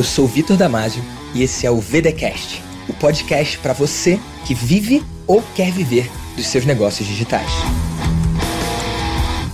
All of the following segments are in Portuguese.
Eu sou Vitor Damasio e esse é o VDcast, o podcast para você que vive ou quer viver dos seus negócios digitais.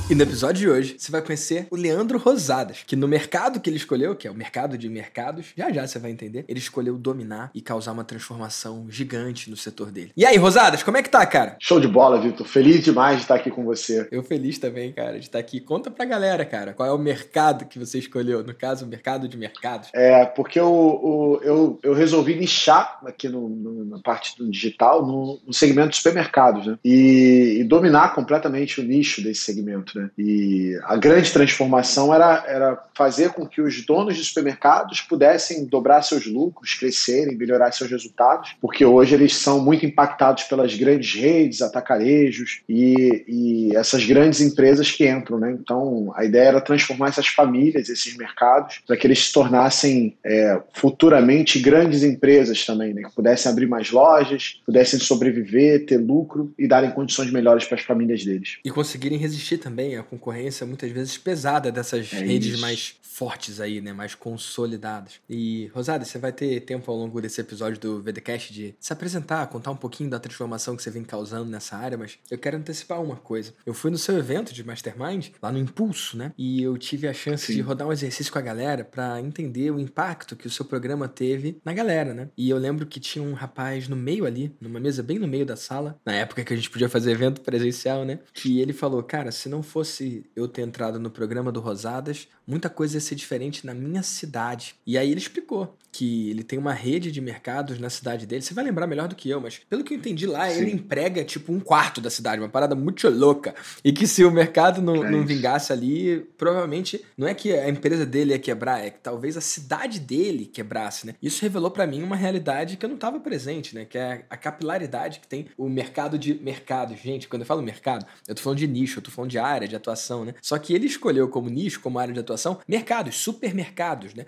E no episódio de hoje, você vai conhecer o Leandro Rosadas, que no mercado que ele escolheu, que é o mercado de mercados, já já você vai entender, ele escolheu dominar e causar uma transformação gigante no setor dele. E aí, Rosadas, como é que tá, cara? Show de bola, Vitor. Feliz demais de estar aqui com você. Eu feliz também, cara, de estar aqui. Conta pra galera, cara, qual é o mercado que você escolheu? No caso, o mercado de mercados. É, porque eu, eu, eu resolvi nichar aqui no, no, na parte do digital no, no segmento de supermercados, né? E, e dominar completamente o nicho desse segmento. Né? E a grande transformação era, era fazer com que os donos de supermercados pudessem dobrar seus lucros, crescerem, melhorar seus resultados, porque hoje eles são muito impactados pelas grandes redes, atacarejos e, e essas grandes empresas que entram. Né? Então a ideia era transformar essas famílias, esses mercados, para que eles se tornassem é, futuramente grandes empresas também, né? que pudessem abrir mais lojas, pudessem sobreviver, ter lucro e darem condições melhores para as famílias deles. E conseguirem resistir também a concorrência muitas vezes pesada dessas é redes isso. mais fortes aí, né? Mais consolidadas. E, Rosada, você vai ter tempo ao longo desse episódio do VDcast de se apresentar, contar um pouquinho da transformação que você vem causando nessa área, mas eu quero antecipar uma coisa. Eu fui no seu evento de Mastermind, lá no Impulso, né? E eu tive a chance Sim. de rodar um exercício com a galera para entender o impacto que o seu programa teve na galera, né? E eu lembro que tinha um rapaz no meio ali, numa mesa bem no meio da sala, na época que a gente podia fazer evento presencial, né? Que ele falou, cara, se não fosse eu ter entrado no programa do Rosadas, muita coisa ia ser diferente na minha cidade. E aí ele explicou que ele tem uma rede de mercados na cidade dele. Você vai lembrar melhor do que eu, mas pelo que eu entendi lá, Sim. ele emprega tipo um quarto da cidade, uma parada muito louca. E que se o mercado não, é não vingasse ali, provavelmente não é que a empresa dele ia quebrar, é que talvez a cidade dele quebrasse, né? Isso revelou para mim uma realidade que eu não estava presente, né? Que é a capilaridade que tem o mercado de mercados. Gente, quando eu falo mercado, eu tô falando de nicho, eu tô falando de área de atuação, né? Só que ele escolheu como nicho, como área de atuação, mercados, supermercados, né?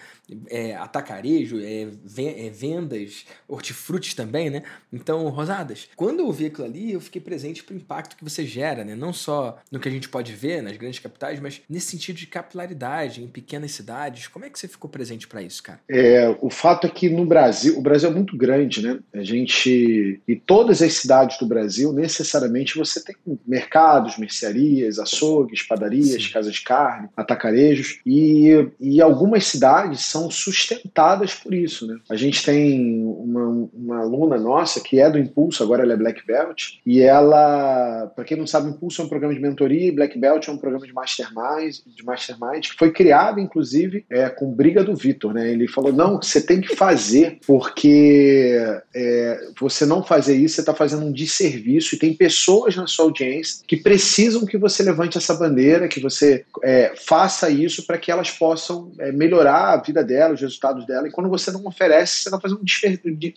É, atacarejo, é, é, vendas, hortifrutis também, né? Então, Rosadas, quando eu ouvi aquilo ali, eu fiquei presente pro impacto que você gera, né? Não só no que a gente pode ver nas grandes capitais, mas nesse sentido de capilaridade, em pequenas cidades. Como é que você ficou presente para isso, cara? É, o fato é que no Brasil, o Brasil é muito grande, né? A gente. E todas as cidades do Brasil, necessariamente, você tem mercados, mercearias, açougues, padarias, Sim. casas de carne, atacarejos. E, e algumas cidades são sustentadas por isso, né? A gente tem uma, uma aluna nossa que é do Impulso, agora ela é Black Belt, e ela, para quem não sabe, Impulso é um programa de mentoria Black Belt é um programa de mastermind, de mastermind que foi criado, inclusive, é, com briga do Vitor, né? Ele falou, não, você tem que fazer, porque é, você não fazer isso, você está fazendo um desserviço e tem pessoas na sua audiência que precisam que você levante essa bandeira, que você é, faça isso para que elas possam é, melhorar a vida dela, os resultados dela, e quando você não oferece, você está fazendo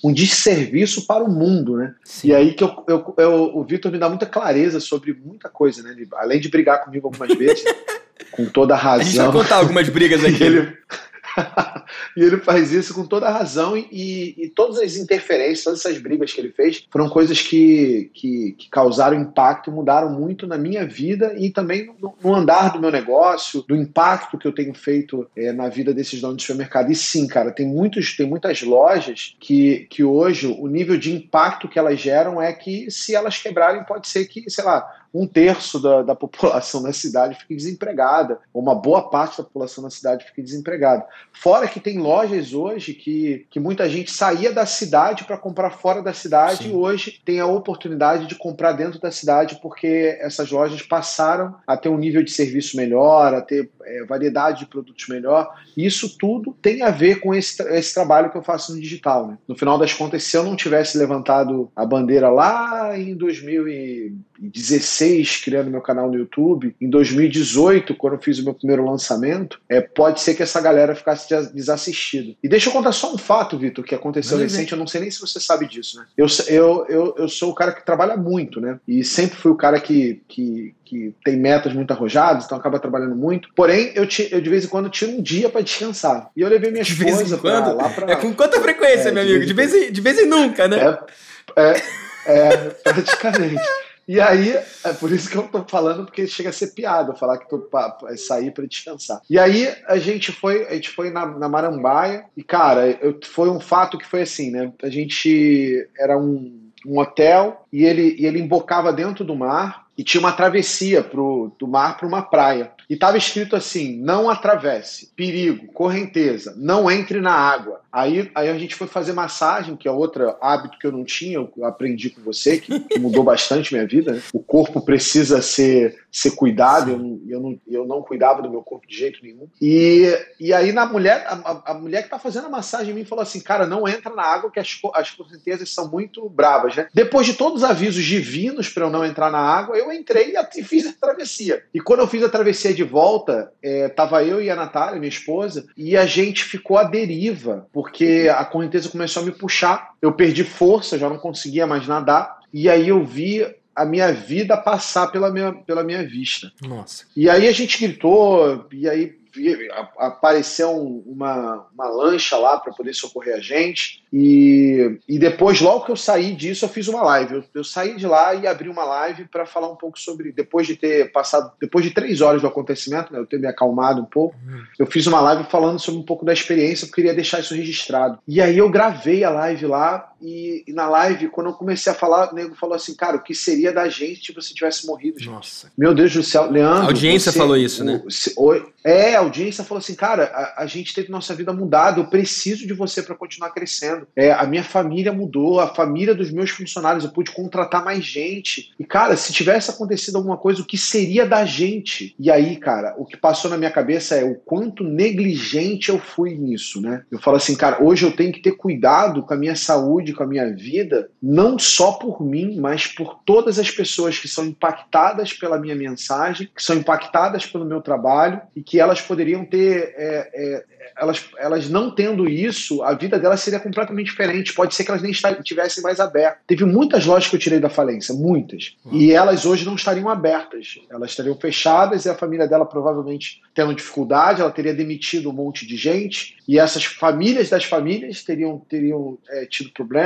um desserviço para o mundo, né? Sim. E aí que eu, eu, eu o Vitor me dá muita clareza sobre muita coisa, né? Ele, além de brigar comigo algumas vezes, com toda a razão. A gente vai contar algumas brigas aqui. ele, e ele faz isso com toda a razão e, e, todas as interferências, todas essas brigas que ele fez foram coisas que, que, que causaram impacto e mudaram muito na minha vida e também no, no, andar do meu negócio, do impacto que eu tenho feito é, na vida desses donos de supermercado. E sim, cara, tem, muitos, tem muitas lojas que, que hoje o nível de impacto que elas geram é que se elas quebrarem pode ser que, sei lá, um terço da, da população na cidade fique desempregada, ou uma boa parte da população na cidade fique desempregada. Fora que tem lojas hoje que, que muita gente saía da cidade para comprar fora da cidade Sim. e hoje tem a oportunidade de comprar dentro da cidade porque essas lojas passaram a ter um nível de serviço melhor, a ter é, variedade de produtos melhor. E isso tudo tem a ver com esse, esse trabalho que eu faço no digital. Né? No final das contas, se eu não tivesse levantado a bandeira lá em 2016, 2016, criando meu canal no YouTube, em 2018, quando eu fiz o meu primeiro lançamento, é, pode ser que essa galera ficasse desassistida. E deixa eu contar só um fato, Vitor, que aconteceu Mas recente, é. eu não sei nem se você sabe disso, né? Eu, eu, eu, eu sou o cara que trabalha muito, né? E sempre fui o cara que, que, que tem metas muito arrojadas, então acaba trabalhando muito. Porém, eu, te, eu de vez em quando tiro um dia para descansar. E eu levei minha de esposa pra, lá pra. É com quanta frequência, é, meu amigo? De vez, em, de vez em nunca, né? É, é, é praticamente. E aí, é por isso que eu tô falando, porque chega a ser piada falar que tô pra, sair para descansar. E aí a gente foi, a gente foi na, na Marambaia, e cara, eu, foi um fato que foi assim, né? A gente era um, um hotel e ele, e ele embocava dentro do mar e tinha uma travessia pro, do mar para uma praia. E estava escrito assim: não atravesse, perigo, correnteza, não entre na água. Aí, aí a gente foi fazer massagem, que é outro hábito que eu não tinha, eu aprendi com você, que, que mudou bastante minha vida. Né? O corpo precisa ser, ser cuidado, eu não, eu, não, eu não cuidava do meu corpo de jeito nenhum. E, e aí na mulher, a, a mulher que tá fazendo a massagem em mim falou assim: cara, não entra na água, que as, as correntezas são muito bravas, né? Depois de todos os avisos divinos para eu não entrar na água, eu entrei e fiz a travessia. E quando eu fiz a travessia de volta, é, tava eu e a Natália, minha esposa, e a gente ficou à deriva porque a correnteza começou a me puxar. Eu perdi força, já não conseguia mais nadar. E aí eu vi a minha vida passar pela minha, pela minha vista. Nossa. E aí a gente gritou, e aí apareceu uma, uma lancha lá para poder socorrer a gente. E, e depois, logo que eu saí disso, eu fiz uma live. Eu, eu saí de lá e abri uma live para falar um pouco sobre. Depois de ter passado, depois de três horas do acontecimento, né, eu ter me acalmado um pouco, eu fiz uma live falando sobre um pouco da experiência. Eu queria deixar isso registrado. E aí eu gravei a live lá. E, e na live, quando eu comecei a falar, o nego falou assim: Cara, o que seria da gente se você tivesse morrido? Gente? Nossa. Meu Deus do céu, Leandro. A audiência você, falou isso, né? O, é, a audiência falou assim: Cara, a, a gente teve nossa vida mudada. Eu preciso de você para continuar crescendo. É, a minha família mudou, a família dos meus funcionários, eu pude contratar mais gente. E, cara, se tivesse acontecido alguma coisa, o que seria da gente? E aí, cara, o que passou na minha cabeça é o quanto negligente eu fui nisso, né? Eu falo assim, cara, hoje eu tenho que ter cuidado com a minha saúde, com a minha vida, não só por mim, mas por todas as pessoas que são impactadas pela minha mensagem, que são impactadas pelo meu trabalho e que elas poderiam ter. É, é, elas, elas não tendo isso, a vida delas seria completamente diferente. Pode ser que elas nem estivessem mais abertas. Teve muitas lojas que eu tirei da falência, muitas. Uhum. E elas hoje não estariam abertas. Elas estariam fechadas e a família dela provavelmente tendo dificuldade, ela teria demitido um monte de gente. E essas famílias das famílias teriam, teriam é, tido problemas.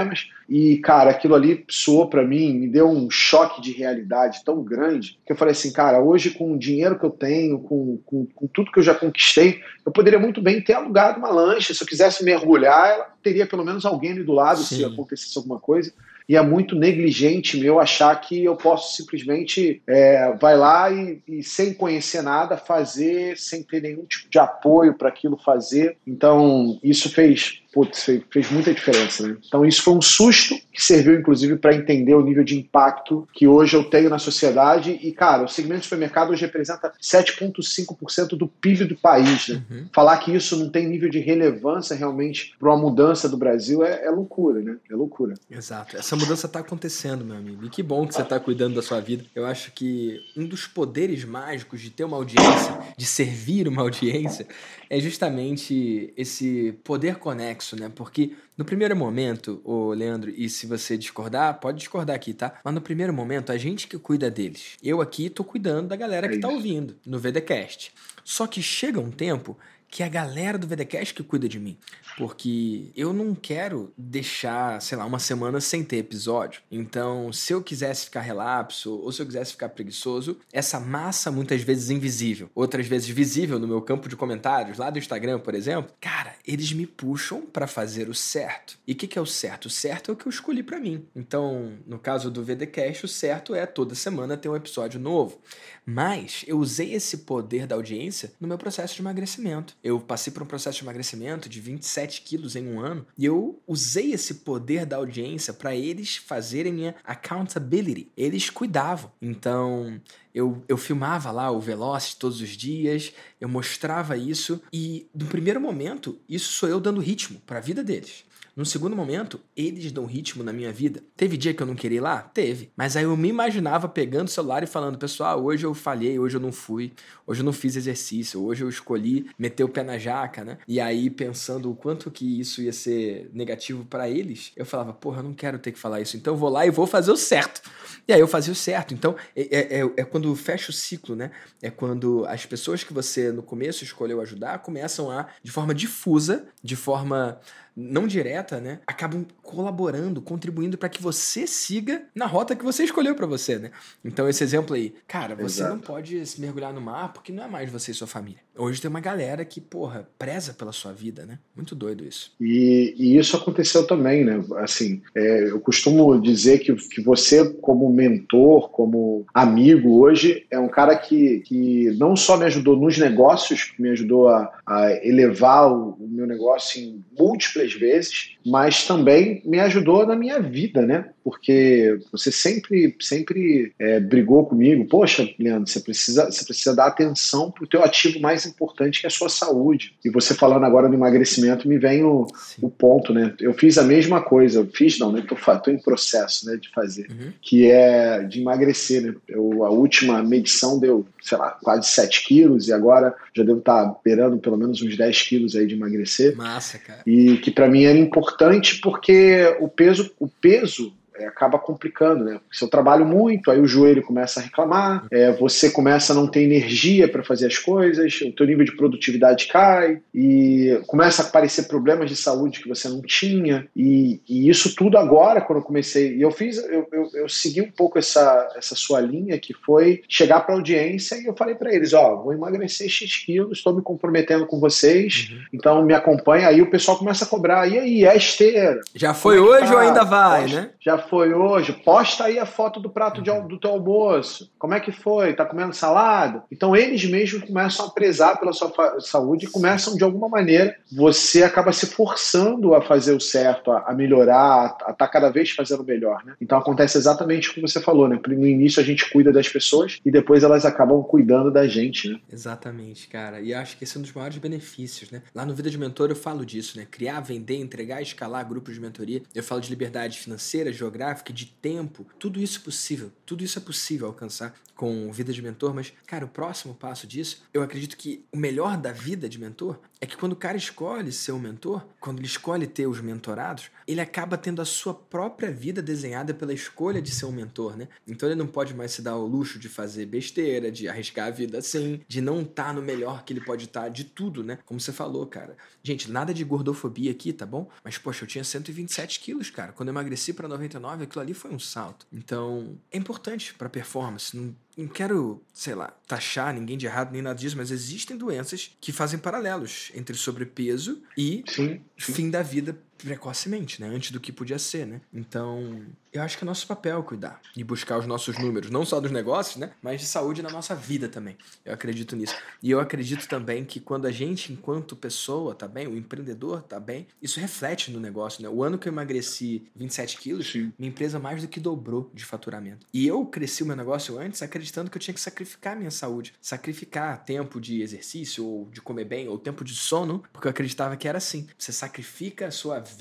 E, cara, aquilo ali soou para mim, me deu um choque de realidade tão grande que eu falei assim, cara, hoje com o dinheiro que eu tenho, com, com, com tudo que eu já conquistei, eu poderia muito bem ter alugado uma lancha. Se eu quisesse mergulhar, ela teria pelo menos alguém ali do lado Sim. se acontecesse alguma coisa e é muito negligente meu achar que eu posso simplesmente é, vai lá e, e, sem conhecer nada fazer sem ter nenhum tipo de apoio para aquilo fazer então isso fez putz, fez, muita diferença. Né? Então isso foi um susto que serviu inclusive para entender o nível de impacto que hoje eu tenho na sociedade e cara, o segmento de supermercado hoje representa 7,5% do PIB do país. Né? Uhum. Falar que isso não tem nível de relevância realmente para uma mudança do Brasil é, é, loucura, né? É loucura. Exato. Essa mudança está acontecendo, meu amigo. E que bom que você está cuidando da sua vida. Eu acho que um dos poderes mágicos de ter uma audiência, de servir uma audiência, é justamente esse poder conexo, né? Porque no primeiro momento, o Leandro, e se você discordar, pode discordar aqui, tá? Mas no primeiro momento, a gente que cuida deles. Eu aqui tô cuidando da galera que tá ouvindo no VDcast. Só que chega um tempo que é a galera do VDcast que cuida de mim. Porque eu não quero deixar, sei lá, uma semana sem ter episódio. Então, se eu quisesse ficar relapso ou se eu quisesse ficar preguiçoso, essa massa muitas vezes invisível, outras vezes visível no meu campo de comentários, lá do Instagram, por exemplo, cara, eles me puxam para fazer o certo. E o que, que é o certo? O certo é o que eu escolhi para mim. Então, no caso do VDcast, o certo é toda semana ter um episódio novo. Mas eu usei esse poder da audiência no meu processo de emagrecimento. Eu passei por um processo de emagrecimento de 27 quilos em um ano e eu usei esse poder da audiência para eles fazerem minha accountability. Eles cuidavam. Então, eu, eu filmava lá o Velocity todos os dias, eu mostrava isso e, no primeiro momento, isso sou eu dando ritmo para a vida deles. No segundo momento, eles dão ritmo na minha vida. Teve dia que eu não queria ir lá? Teve. Mas aí eu me imaginava pegando o celular e falando, pessoal, hoje eu falhei, hoje eu não fui, hoje eu não fiz exercício, hoje eu escolhi meter o pé na jaca, né? E aí, pensando o quanto que isso ia ser negativo para eles, eu falava, porra, eu não quero ter que falar isso, então eu vou lá e vou fazer o certo. E aí eu fazia o certo. Então, é, é, é, é quando fecha o ciclo, né? É quando as pessoas que você no começo escolheu ajudar começam a, de forma difusa, de forma não direta, né, acabam colaborando, contribuindo para que você siga na rota que você escolheu para você, né? Então esse exemplo aí, cara, você Exato. não pode se mergulhar no mar porque não é mais você e sua família. Hoje tem uma galera que, porra, preza pela sua vida, né? Muito doido isso. E, e isso aconteceu também, né? Assim, é, eu costumo dizer que, que você, como mentor, como amigo hoje, é um cara que, que não só me ajudou nos negócios, me ajudou a, a elevar o, o meu negócio em múltiplas vezes, mas também me ajudou na minha vida, né? Porque você sempre, sempre é, brigou comigo. Poxa, Leandro, você precisa, você precisa dar atenção para o teu ativo mais importante, que é a sua saúde. E você falando agora do emagrecimento, me vem o, o ponto, né? Eu fiz a mesma coisa. Eu fiz, não, né? Tô, tô em processo, né, de fazer, uhum. que é de emagrecer, né? Eu, a última medição deu, sei lá, quase 7 quilos e agora já devo estar tá beirando pelo menos uns 10 quilos aí de emagrecer. Massa, cara. E que para mim era importante porque o peso, o peso é, acaba complicando, né? Se eu trabalho muito, aí o joelho começa a reclamar, é, você começa a não ter energia para fazer as coisas, o teu nível de produtividade cai e começa a aparecer problemas de saúde que você não tinha e, e isso tudo agora quando eu comecei e eu fiz, eu, eu, eu, segui um pouco essa, essa sua linha que foi chegar para a audiência e eu falei para eles, ó, vou emagrecer x quilos, estou me comprometendo com vocês, uhum. então me acompanha. Aí o pessoal começa a cobrar, e aí, é esteira? Já foi é hoje tá? ou ainda vai, né? Já foi hoje? Posta aí a foto do prato de, do teu almoço. Como é que foi? Tá comendo salada? Então eles mesmos começam a prezar pela sua saúde e começam de alguma maneira, você acaba se forçando a fazer o certo, a, a melhorar, a estar tá cada vez fazendo melhor, né? Então acontece exatamente o que você falou, né? No início a gente cuida das pessoas e depois elas acabam cuidando da gente, né? Exatamente, cara. E acho que esse é um dos maiores benefícios, né? Lá no Vida de Mentor eu falo disso, né? Criar, vender, entregar, escalar grupos de mentoria. Eu falo de liberdade financeira, geográfica geográfica, de tempo, tudo isso é possível. Tudo isso é possível alcançar com vida de mentor, mas, cara, o próximo passo disso, eu acredito que o melhor da vida de mentor é que quando o cara escolhe ser um mentor, quando ele escolhe ter os mentorados, ele acaba tendo a sua própria vida desenhada pela escolha de ser um mentor, né? Então ele não pode mais se dar o luxo de fazer besteira, de arriscar a vida assim, de não estar tá no melhor que ele pode estar, tá, de tudo, né? Como você falou, cara. Gente, nada de gordofobia aqui, tá bom? Mas, poxa, eu tinha 127 quilos, cara. Quando eu emagreci para 99, aquilo ali foi um salto. Então, é importante para performance. Não não quero, sei lá, taxar ninguém de errado nem nada disso, mas existem doenças que fazem paralelos entre sobrepeso e sim, sim. fim da vida precocemente, né? Antes do que podia ser, né? Então, eu acho que é nosso papel cuidar e buscar os nossos números, não só dos negócios, né? Mas de saúde na nossa vida também. Eu acredito nisso. E eu acredito também que quando a gente, enquanto pessoa, tá bem, o empreendedor tá bem, isso reflete no negócio, né? O ano que eu emagreci 27 quilos, Sim. minha empresa mais do que dobrou de faturamento. E eu cresci o meu negócio antes acreditando que eu tinha que sacrificar minha saúde, sacrificar tempo de exercício ou de comer bem ou tempo de sono, porque eu acreditava que era assim. Você sacrifica a sua vida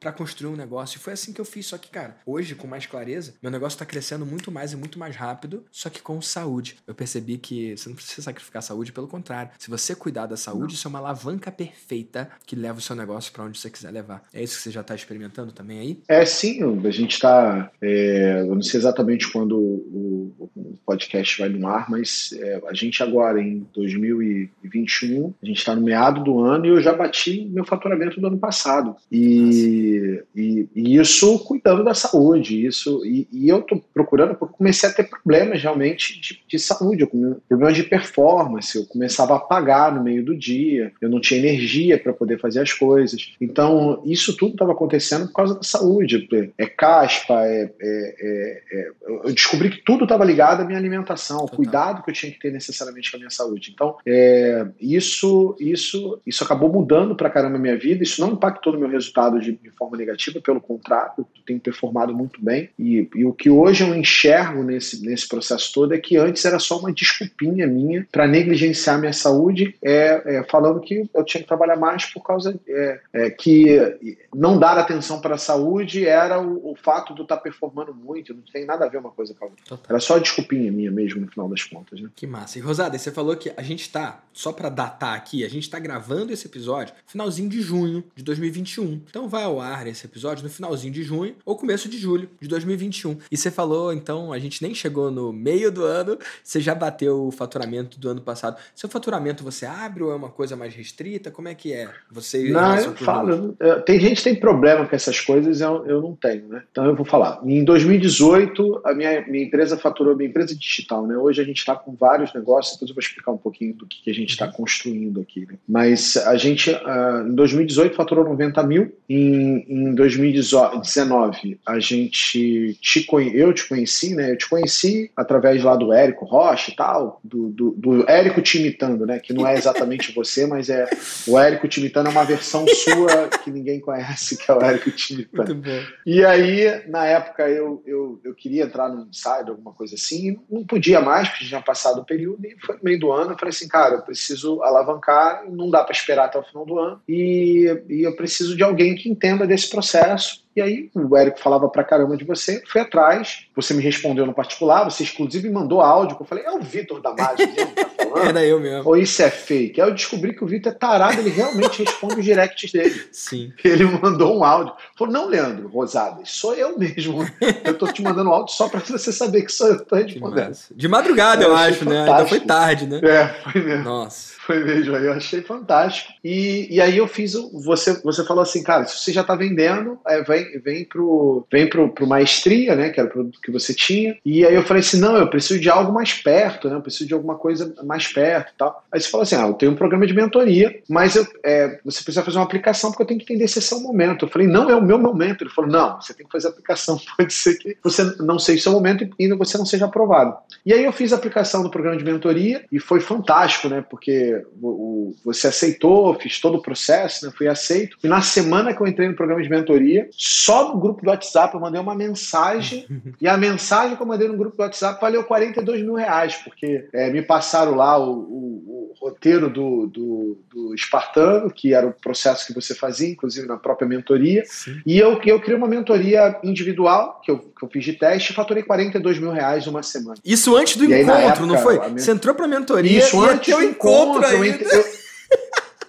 para construir um negócio. E foi assim que eu fiz. Só que, cara, hoje, com mais clareza, meu negócio tá crescendo muito mais e muito mais rápido, só que com saúde. Eu percebi que você não precisa sacrificar a saúde, pelo contrário. Se você cuidar da saúde, não. isso é uma alavanca perfeita que leva o seu negócio para onde você quiser levar. É isso que você já está experimentando também aí? É, sim. A gente está. É, eu não sei exatamente quando o, o podcast vai no ar, mas é, a gente agora, em 2021, a gente está no meado do ano e eu já bati meu faturamento do ano passado. E e, e, e, isso cuidando da saúde, isso e, e eu estou procurando porque comecei a ter problemas realmente de, de saúde, problemas de performance, eu começava a apagar no meio do dia, eu não tinha energia para poder fazer as coisas. Então isso tudo estava acontecendo por causa da saúde, é caspa, é, é, é, é eu descobri que tudo estava ligado à minha alimentação, ao cuidado que eu tinha que ter necessariamente com a minha saúde. Então é, isso isso isso acabou mudando para caramba a minha vida, isso não impactou no meu resultado resultado de, de forma negativa, pelo contrário, tem performado muito bem. E, e, o que hoje eu enxergo nesse, nesse processo todo é que antes era só uma desculpinha minha para negligenciar minha saúde, é, é, falando que eu tinha que trabalhar mais por causa é, é que não dar atenção para a saúde era o, o fato de eu estar tá performando muito, não tem nada a ver uma coisa com a outra. Era só desculpinha minha mesmo, no final das contas. Né? Que massa. E Rosada, você falou que a gente está, só para datar aqui, a gente está gravando esse episódio finalzinho de junho de 2021. Então vai ao ar esse episódio no finalzinho de junho ou começo de julho de 2021. E você falou, então, a gente nem chegou no meio do ano, você já bateu o faturamento do ano passado. Seu faturamento você abre ou é uma coisa mais restrita? Como é que é? Você Não, eu falo. Tem gente que tem problema com essas coisas, eu, eu não tenho, né? Então eu vou falar. Em 2018, a minha, minha empresa faturou, minha empresa digital, né? Hoje a gente está com vários negócios, depois eu vou explicar um pouquinho do que, que a gente está uhum. construindo aqui. Né? Mas a gente, uh, em 2018, faturou 90 mil, em, em 2019, a gente te, eu te conheci, né? Eu te conheci através lá do Érico Rocha e tal, do, do, do Érico te imitando, né? Que não é exatamente você, mas é o Érico te imitando é uma versão sua que ninguém conhece, que é o Érico te imitando. E aí, na época, eu, eu, eu queria entrar no Insider, alguma coisa assim, não podia mais, porque tinha passado o período, e foi no meio do ano, eu falei assim, cara, eu preciso alavancar, não dá para esperar até o final do ano, e, e eu preciso de alguém que entenda desse processo e aí o Érico falava pra caramba de você, fui atrás, você me respondeu no particular, você inclusive mandou áudio, eu falei, é o Vitor da Mágica mesmo que tá falando? Era eu mesmo. Ou isso é fake? Aí eu descobri que o Vitor é tarado, ele realmente responde os directs dele. Sim. Ele mandou um áudio. Falou, não, Leandro, Rosadas, sou eu mesmo. Eu tô te mandando áudio só pra você saber que sou eu que tô respondendo. De madrugada, eu, eu acho, né? Ainda foi tarde, né? É, foi mesmo. Nossa. Foi mesmo, eu achei fantástico. E, e aí eu fiz, você, você falou assim, cara, se você já está vendendo, é, vem, vem pro, vem pro, pro maestria, né, que era o produto que você tinha. E aí eu falei assim, não, eu preciso de algo mais perto, né, eu preciso de alguma coisa mais perto e tal. Aí você falou assim, ah, eu tenho um programa de mentoria, mas eu, é, você precisa fazer uma aplicação porque eu tenho que entender se esse é o momento. Eu falei, não é o meu momento. Ele falou, não, você tem que fazer a aplicação, pode ser que você não seja o seu momento e você não seja aprovado. E aí eu fiz a aplicação do programa de mentoria e foi fantástico, né, porque o, você aceitou, fiz todo o processo, né, fui aceito. E na semana que eu entrei no programa de mentoria, só no grupo do WhatsApp eu mandei uma mensagem e a mensagem que eu mandei no grupo do WhatsApp valeu 42 mil reais, porque é, me passaram lá o, o, o roteiro do, do, do, Espartano, que era o processo que você fazia, inclusive na própria mentoria. Sim. E eu, eu criei uma mentoria individual, que eu, que eu fiz de teste, e faturei 42 mil reais uma semana. Isso antes do e encontro, aí, época, não foi? Você entrou para a mentoria Isso e antes do encontro. encontro eu,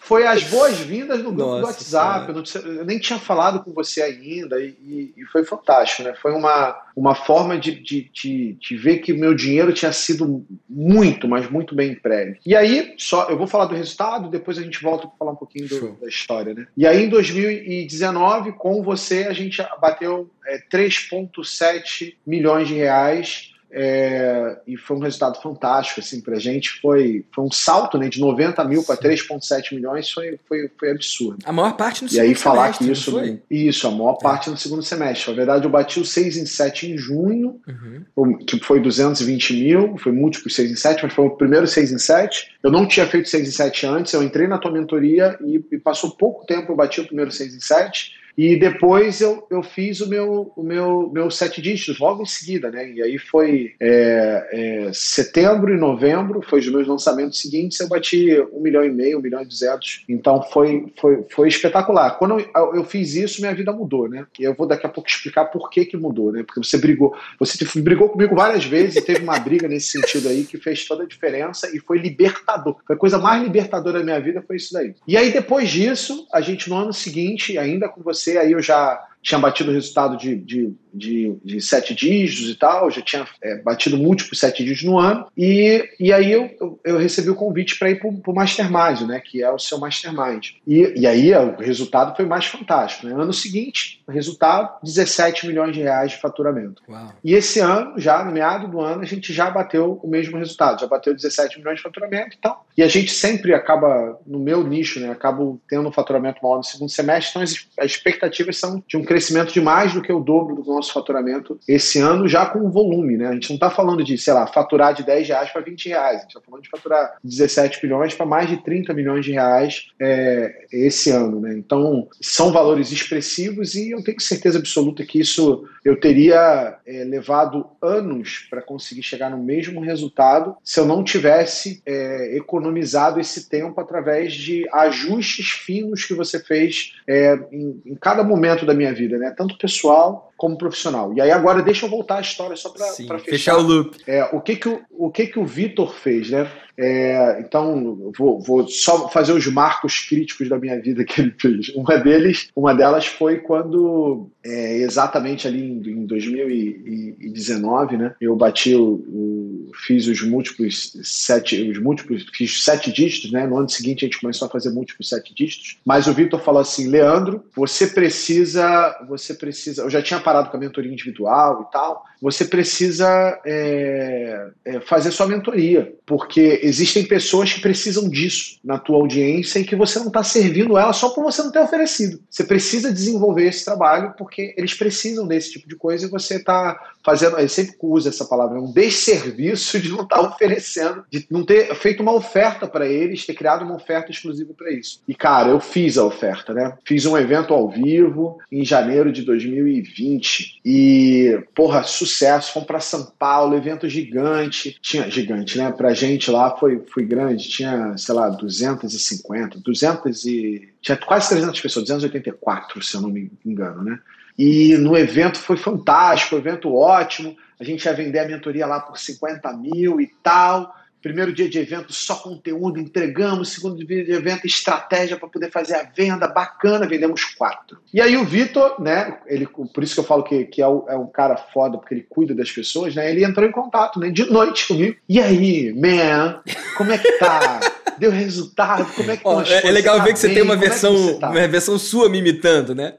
foi as boas-vindas no grupo Nossa, do WhatsApp. Eu, não, eu, nem tinha falado com você ainda e, e, foi fantástico, né? Foi uma, uma forma de, de, de, de ver que o meu dinheiro tinha sido muito, mas muito bem emprego. E aí, só eu vou falar do resultado, depois a gente volta para falar um pouquinho do, da história, né? E aí, em 2019, com você, a gente bateu é, 3,7 milhões de reais é, e foi um resultado fantástico assim, para a gente. Foi, foi um salto né, de 90 mil para 3,7 milhões, foi, foi, foi absurdo. A maior parte no e segundo aí, falar semestre, que isso, foi? isso, a maior parte é. no segundo semestre. Na verdade, eu bati o 6 em 7 em junho, uhum. que foi 220 mil, foi múltiplo 6 em 7, mas foi o primeiro 6 em 7. Eu não tinha feito 6 em 7 antes, eu entrei na tua mentoria e, e passou pouco tempo, eu bati o primeiro 6 em 7. E depois eu, eu fiz o meu, o meu, meu sete dígitos logo em seguida, né? E aí foi é, é, setembro e novembro, foi os meus lançamentos seguintes, eu bati um milhão e meio, um milhão e duzentos. Então foi, foi, foi espetacular. Quando eu, eu fiz isso, minha vida mudou, né? E eu vou daqui a pouco explicar por que que mudou, né? Porque você brigou, você brigou comigo várias vezes e teve uma briga nesse sentido aí que fez toda a diferença e foi libertador. Foi a coisa mais libertadora da minha vida, foi isso daí. E aí depois disso, a gente no ano seguinte, ainda com você aí eu já tinha batido o resultado de, de, de, de, sete dígitos e tal, já tinha é, batido múltiplos sete dígitos no ano, e, e aí eu, eu, eu recebi o convite para ir para o Mastermind, né, que é o seu Mastermind. E, e aí o resultado foi mais fantástico. Né? Ano seguinte, o resultado, 17 milhões de reais de faturamento. Uau. E esse ano, já no meado do ano, a gente já bateu o mesmo resultado, já bateu 17 milhões de faturamento e tal. E a gente sempre acaba, no meu nicho, né, acabo tendo um faturamento maior no segundo semestre, então as, as expectativas são de um crescimento de mais do que o dobro do nosso faturamento esse ano, já com volume. Né? A gente não está falando de, sei lá, faturar de 10 reais para 20 reais. A gente está falando de faturar 17 bilhões para mais de 30 milhões de reais é, esse ano. Né? Então, são valores expressivos e eu tenho certeza absoluta que isso eu teria é, levado anos para conseguir chegar no mesmo resultado se eu não tivesse é, economizado esse tempo através de ajustes finos que você fez é, em, em cada momento da minha vida né? Tanto pessoal como profissional. E aí agora deixa eu voltar a história só para fechar. fechar o loop. É, o que que o, o que que o Vitor fez, né? É, então, vou, vou, só fazer os marcos críticos da minha vida que ele fez. Uma deles, uma delas foi quando, é, exatamente ali em, em 2019, né, eu bati o, o, fiz os múltiplos sete, os múltiplos, fiz sete dígitos, né? No ano seguinte a gente começou a fazer múltiplos sete dígitos. Mas o Vitor falou assim, Leandro, você precisa, você precisa. Eu já tinha parado com a mentoria individual e tal. Você precisa é, é, fazer sua mentoria, porque existem pessoas que precisam disso na tua audiência e que você não está servindo ela só por você não ter oferecido. Você precisa desenvolver esse trabalho porque eles precisam desse tipo de coisa e você está fazendo, eu sempre uso essa palavra, um desserviço de não estar tá oferecendo, de não ter feito uma oferta para eles, ter criado uma oferta exclusiva para isso. E cara, eu fiz a oferta, né? Fiz um evento ao vivo em janeiro de 2020 e, porra, sucesso. Fomos para São Paulo, evento gigante. Tinha gigante, né? Pra gente lá foi, foi grande, tinha, sei lá, 250, 200 e tinha quase 300 pessoas, 284, se eu não me engano, né? E no evento foi fantástico, evento ótimo. A gente ia vender a mentoria lá por 50 mil e tal. Primeiro dia de evento, só conteúdo, entregamos. Segundo dia de evento, estratégia para poder fazer a venda, bacana, vendemos quatro. E aí o Vitor, né, ele, por isso que eu falo que, que é, o, é um cara foda, porque ele cuida das pessoas, né, ele entrou em contato, né, de noite comigo. E aí, man, como é que tá? Deu resultado? Como é que Ó, é, é legal ver que você tem uma versão, é tá? uma versão sua me imitando, né?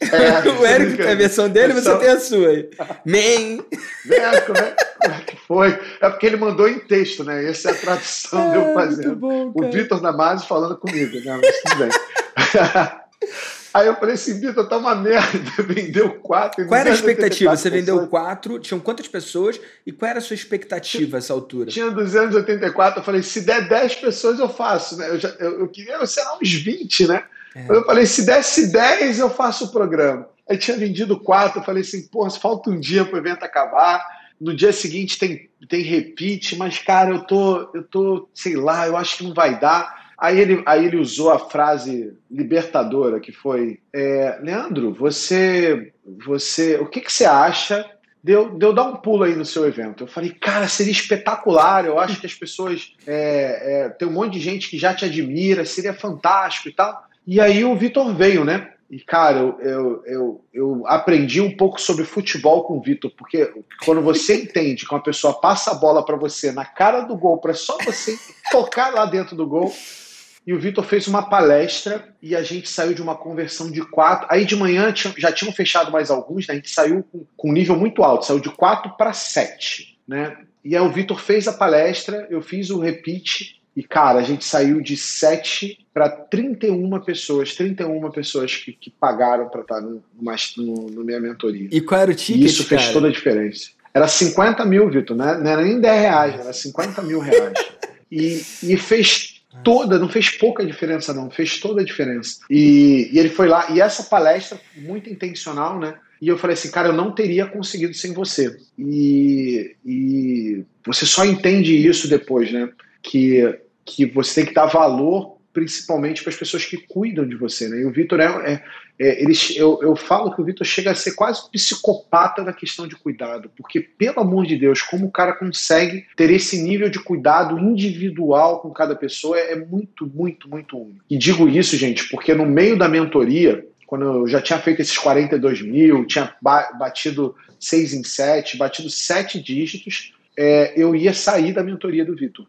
É, o Eric tem a versão dele, versão... você tem a sua aí. Man! É, como, é, como é que foi? É porque ele mandou em texto, né? Essa é a tradução é, de eu fazendo. Bom, o Vitor Damasio falando comigo, né? Mas tudo bem. Aí eu falei assim, Vitor, tá uma merda, vendeu quatro. Qual era a expectativa? Você vendeu pessoas. quatro, tinham quantas pessoas e qual era a sua expectativa a essa altura? Tinha 284, eu falei, se der 10 pessoas eu faço, né? Eu, já, eu, eu queria, sei lá, uns 20, né? É. Eu falei, se desse 10 eu faço o programa. Aí tinha vendido quatro, eu falei assim, pô, falta um dia pro evento acabar. No dia seguinte tem, tem repeat, mas cara, eu tô, eu tô, sei lá, eu acho que não vai dar. Aí ele, aí ele usou a frase libertadora que foi: é, Leandro, você, você, o que, que você acha de eu, de eu dar um pulo aí no seu evento? Eu falei, cara, seria espetacular. Eu acho que as pessoas. É, é, tem um monte de gente que já te admira, seria fantástico e tal. E aí o Vitor veio, né? E, cara, eu, eu, eu, eu, aprendi um pouco sobre futebol com o Vitor, porque quando você entende que uma pessoa passa a bola para você na cara do gol, para só você tocar lá dentro do gol, e o Vitor fez uma palestra e a gente saiu de uma conversão de quatro. Aí de manhã já tinham fechado mais alguns, né? a gente saiu com, com um nível muito alto, saiu de quatro para sete. Né? E aí o Vitor fez a palestra, eu fiz o repeat, e cara, a gente saiu de sete para 31 pessoas, 31 pessoas que, que pagaram para estar no, no, no, minha mentoria. E qual era o ticket? E isso fez cara? toda a diferença. Era 50 mil, Vitor, né? não era nem 10 reais, era 50 mil reais. E, e fez toda, não fez pouca diferença, não, fez toda a diferença. E, e ele foi lá, e essa palestra, muito intencional, né? E eu falei assim, cara, eu não teria conseguido sem você. E, e você só entende isso depois, né? Que, que você tem que dar valor principalmente para as pessoas que cuidam de você. Né? E o Vitor é, é, é ele, eu, eu falo que o Vitor chega a ser quase um psicopata na questão de cuidado, porque, pelo amor de Deus, como o cara consegue ter esse nível de cuidado individual com cada pessoa é, é muito, muito, muito único. E digo isso, gente, porque no meio da mentoria, quando eu já tinha feito esses 42 mil, tinha batido seis em sete, batido sete dígitos, é, eu ia sair da mentoria do Vitor.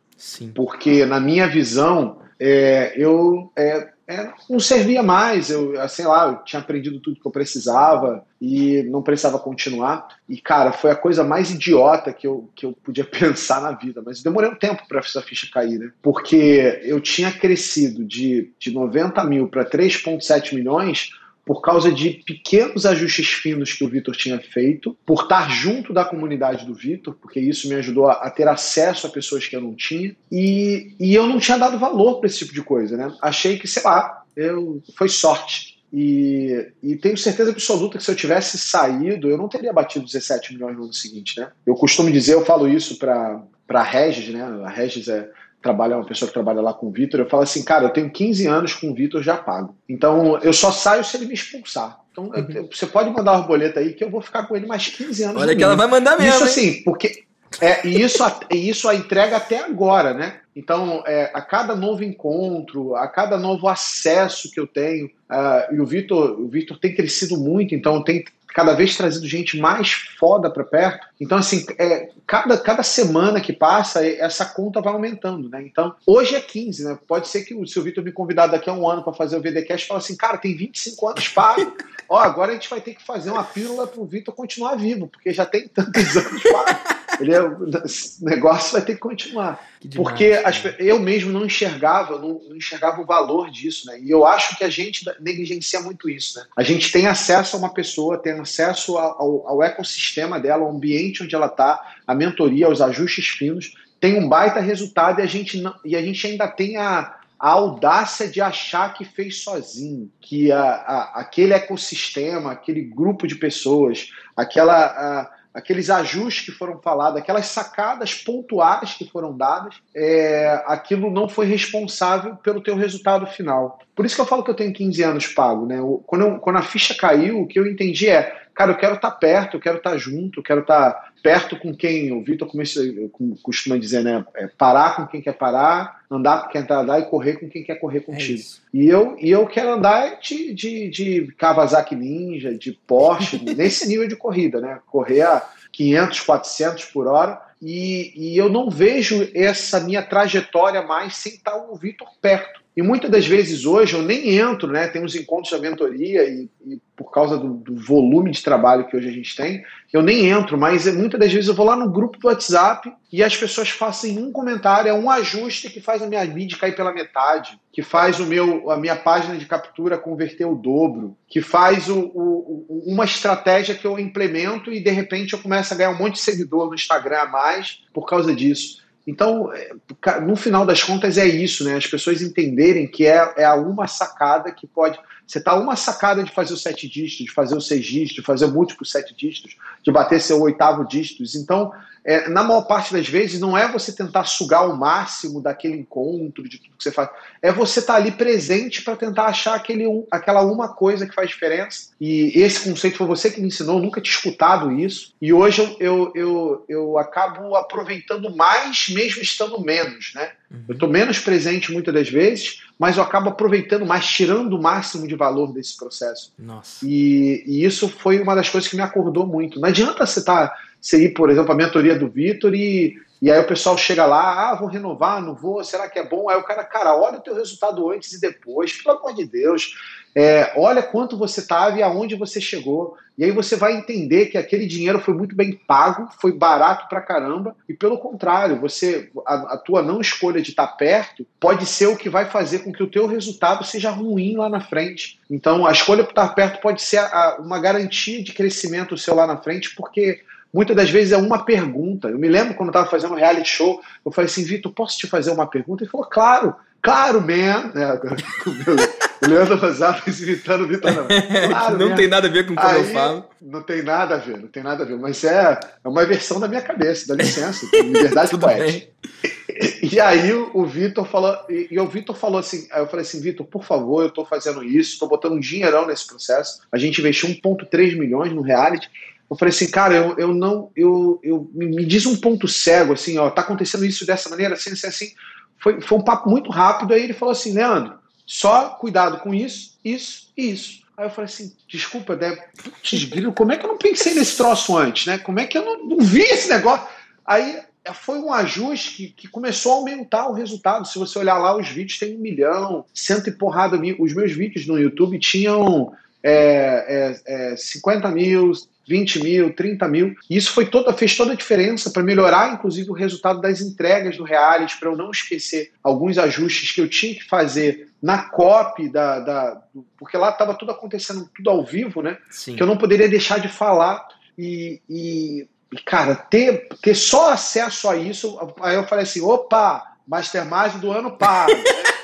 Porque, na minha visão, é, eu é, é, não servia mais. Eu, sei lá, eu tinha aprendido tudo que eu precisava e não precisava continuar. E, cara, foi a coisa mais idiota que eu, que eu podia pensar na vida. Mas demorei um tempo para essa ficha cair, né? Porque eu tinha crescido de, de 90 mil para 3,7 milhões por causa de pequenos ajustes finos que o Vitor tinha feito, por estar junto da comunidade do Vitor, porque isso me ajudou a, ter acesso a pessoas que eu não tinha, e, e eu não tinha dado valor para esse tipo de coisa, né? Achei que, sei lá, eu, foi sorte. E, e, tenho certeza absoluta que se eu tivesse saído, eu não teria batido 17 milhões no ano seguinte, né? Eu costumo dizer, eu falo isso para a Regis, né? A Regis é, trabalha, uma pessoa que trabalha lá com o Vitor, eu falo assim, cara, eu tenho 15 anos com o Vitor, já pago. Então, eu só saio se ele me expulsar. Então, uhum. eu, você pode mandar uma boleta aí que eu vou ficar com ele mais 15 anos. Olha que ela vai mandar mesmo. Isso assim, porque é, e isso, isso a entrega até agora, né? Então, é, a cada novo encontro, a cada novo acesso que eu tenho, uh, e o Vitor, o Vitor tem crescido muito, então tem cada vez trazido gente mais foda para perto. Então, assim, é, cada, cada semana que passa, essa conta vai aumentando, né? Então, hoje é 15, né? Pode ser que o seu Vitor me convidar daqui a um ano para fazer o VDcast e falar assim, cara, tem 25 anos pago. Ó, agora a gente vai ter que fazer uma pílula para o Vitor continuar vivo, porque já tem tantos anos pago. Ele é, o negócio vai ter que continuar. Demais, Porque as, eu mesmo não enxergava, não, não, enxergava o valor disso, né? E eu acho que a gente negligencia muito isso, né? A gente tem acesso a uma pessoa, tem acesso ao, ao ecossistema dela, ao ambiente onde ela está, a mentoria, aos ajustes finos, tem um baita resultado e a gente, não, e a gente ainda tem a, a audácia de achar que fez sozinho, que a, a, aquele ecossistema, aquele grupo de pessoas, aquela. Aqueles ajustes que foram falados, aquelas sacadas pontuais que foram dadas, é, aquilo não foi responsável pelo teu resultado final. Por isso que eu falo que eu tenho 15 anos pago. Né? Quando, eu, quando a ficha caiu, o que eu entendi é, cara, eu quero estar tá perto, eu quero estar tá junto, eu quero estar tá perto com quem, o Vitor costuma dizer, né? É parar com quem quer parar, andar com quem quer andar e correr com quem quer correr é contigo. É e, eu, e eu quero andar de, de, de Kawasaki Ninja, de Porsche, nesse nível de corrida, né? Correr a 500, 400 por hora. E, e eu não vejo essa minha trajetória mais sem estar o Vitor perto. E muitas das vezes hoje eu nem entro, né? Tem uns encontros da mentoria e, e por causa do, do, volume de trabalho que hoje a gente tem, eu nem entro, mas é, muitas das vezes eu vou lá no grupo do WhatsApp e as pessoas fazem um comentário, é um ajuste que faz a minha lead cair pela metade, que faz o meu, a minha página de captura converter o dobro, que faz o, o, uma estratégia que eu implemento e de repente eu começo a ganhar um monte de seguidor no Instagram a mais por causa disso. Então, é, no final das contas, é isso, né? As pessoas entenderem que é, é a uma sacada que pode. Você está uma sacada de fazer o sete dígitos, de fazer o seis dígitos, de fazer múltiplos sete dígitos, de bater seu oitavo dígitos. Então, é, na maior parte das vezes, não é você tentar sugar o máximo daquele encontro, de tudo que você faz. É você estar tá ali presente para tentar achar aquele, um, aquela uma coisa que faz diferença. E esse conceito foi você que me ensinou, nunca tinha escutado isso. E hoje eu, eu, eu, eu acabo aproveitando mais, mesmo estando menos, né? Uhum. Eu estou menos presente muitas das vezes, mas eu acabo aproveitando mais, tirando o máximo de valor desse processo. Nossa. E, e isso foi uma das coisas que me acordou muito. Não adianta você estar. Tá, você ir, por exemplo, a mentoria do Vitor e, e aí o pessoal chega lá, ah, vou renovar, não vou, será que é bom? Aí o cara, cara, olha o teu resultado antes e depois, pelo amor de Deus. É, olha quanto você estava e aonde você chegou. E aí você vai entender que aquele dinheiro foi muito bem pago, foi barato pra caramba, e pelo contrário, você a, a tua não escolha de estar perto pode ser o que vai fazer com que o teu resultado seja ruim lá na frente. Então a escolha por estar perto pode ser a, uma garantia de crescimento seu lá na frente, porque muitas das vezes é uma pergunta. Eu me lembro quando eu estava fazendo um reality show, eu falei assim, Vitor, posso te fazer uma pergunta? Ele falou, claro, claro, man. É, o Leandro Rosado imitando o Vitor não. Claro, não tem nada a ver com como Aí, eu falo. Não tem nada a ver, não tem nada a ver. Mas é, é uma versão da minha cabeça, dá licença, liberdade poética. E aí o Vitor falou, e, o Vitor falou assim, aí eu falei assim, Vitor, por favor, eu estou fazendo isso, estou botando um dinheirão nesse processo. A gente investiu 1,3 milhões no reality. Eu falei assim, cara, eu, eu não, eu, eu me diz um ponto cego, assim, ó, tá acontecendo isso dessa maneira, assim, assim, assim. Foi, foi um papo muito rápido, aí ele falou assim, Leandro, só cuidado com isso, isso e isso. Aí eu falei assim, desculpa, Débora, como é que eu não pensei nesse troço antes, né? Como é que eu não, não vi esse negócio? Aí é, foi um ajuste que, que, começou a aumentar o resultado. Se você olhar lá, os vídeos têm um milhão, cento e porrada mil. Os meus vídeos no YouTube tinham é, é, é, 50 mil, 20 mil, 30 mil. E isso foi toda, fez toda a diferença para melhorar, inclusive, o realidade das entregas do Reality, para eu não esquecer alguns ajustes que eu tinha que fazer na copy da. da porque lá estava tudo acontecendo, tudo ao vivo, né? Sim. Que eu não poderia deixar de falar. E, e, e, cara, ter, ter só acesso a isso, aí eu falei assim: opa, Mastermind do ano pago.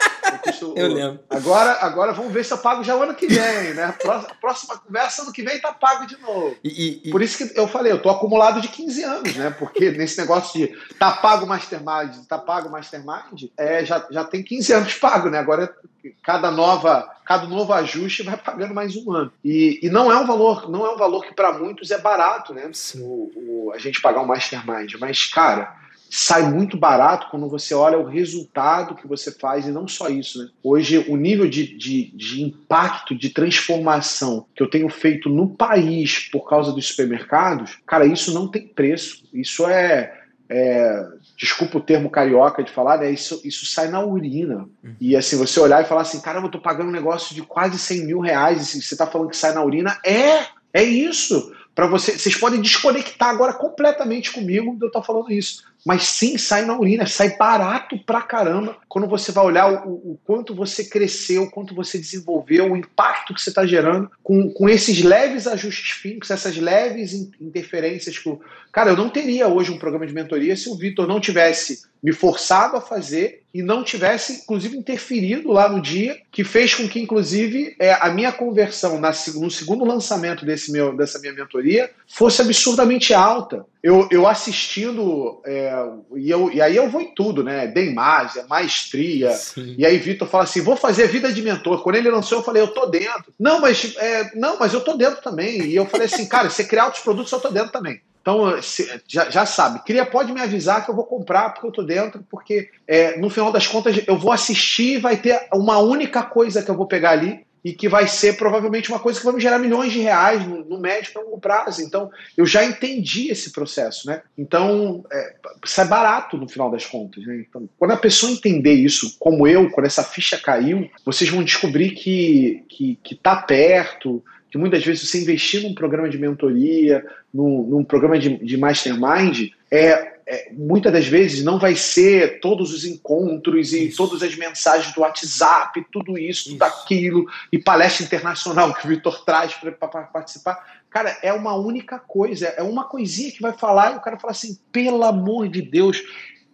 Eu lembro. Agora, agora vamos ver se eu pago já o ano que vem, né? Próxima, próxima conversa, ano que vem tá pago de novo. E, e, Por isso que eu falei, eu tô acumulado de 15 anos, né? Porque nesse negócio de tá pago Mastermind, tá pago Mastermind, é, já, já tem 15 anos pago, né? Agora cada nova, cada novo ajuste vai pagando mais um ano. E, e não é um valor, não é um valor que para muitos é barato, né? O, o, a gente pagar um Mastermind. Mas, cara sai muito barato quando você olha o resultado que você faz e não só isso, né? Hoje, o nível de, de, de impacto, de transformação que eu tenho feito no país por causa dos supermercados, cara, isso não tem preço. Isso é é, desculpa o termo carioca de falar, né? Isso, isso sai na urina. Uhum. E assim, você olhar e falar assim, cara, eu tô pagando um negócio de quase 100 mil reais e você tá falando que sai na urina. É, é isso. Para você, vocês podem desconectar agora completamente comigo de eu estar falando isso mas sim sai na urina, sai barato pra caramba quando você vai olhar o, o quanto você cresceu, o quanto você desenvolveu, o impacto que você está gerando com, com esses leves ajustes físicos, essas leves interferências que. Cara, eu não teria hoje um programa de mentoria se o Vitor não tivesse me forçado a fazer e não tivesse, inclusive, interferido lá no dia, que fez com que, inclusive, é, a minha conversão na, no segundo lançamento desse meu, dessa minha mentoria fosse absurdamente alta. Eu, eu assistindo, é, e, eu, e aí eu vou em tudo, né? Deimásia, maestria. Sim. E aí Vitor fala assim: vou fazer vida de mentor. Quando ele lançou, eu falei, eu tô dentro. Não, mas é, não, mas eu tô dentro também. E eu falei assim, cara, você criar outros produtos, eu tô dentro também. Então, já, já, sabe, cria, pode me avisar que eu vou comprar porque eu tô dentro, porque é, no final das contas eu vou assistir e vai ter uma única coisa que eu vou pegar ali e que vai ser provavelmente uma coisa que vai me gerar milhões de reais no, no médio para longo prazo. Então, eu já entendi esse processo, né? Então, é, sai barato no final das contas, né? Então, quando a pessoa entender isso, como eu, quando essa ficha caiu, vocês vão descobrir que, que, que tá perto, que muitas vezes você investir num programa de mentoria, num, num programa de, de mastermind, é, é, muitas das vezes não vai ser todos os encontros e isso. todas as mensagens do WhatsApp, tudo isso, isso. tudo aquilo, e palestra internacional que o Vitor traz para participar. Cara, é uma única coisa, é uma coisinha que vai falar e o cara fala assim: pelo amor de Deus,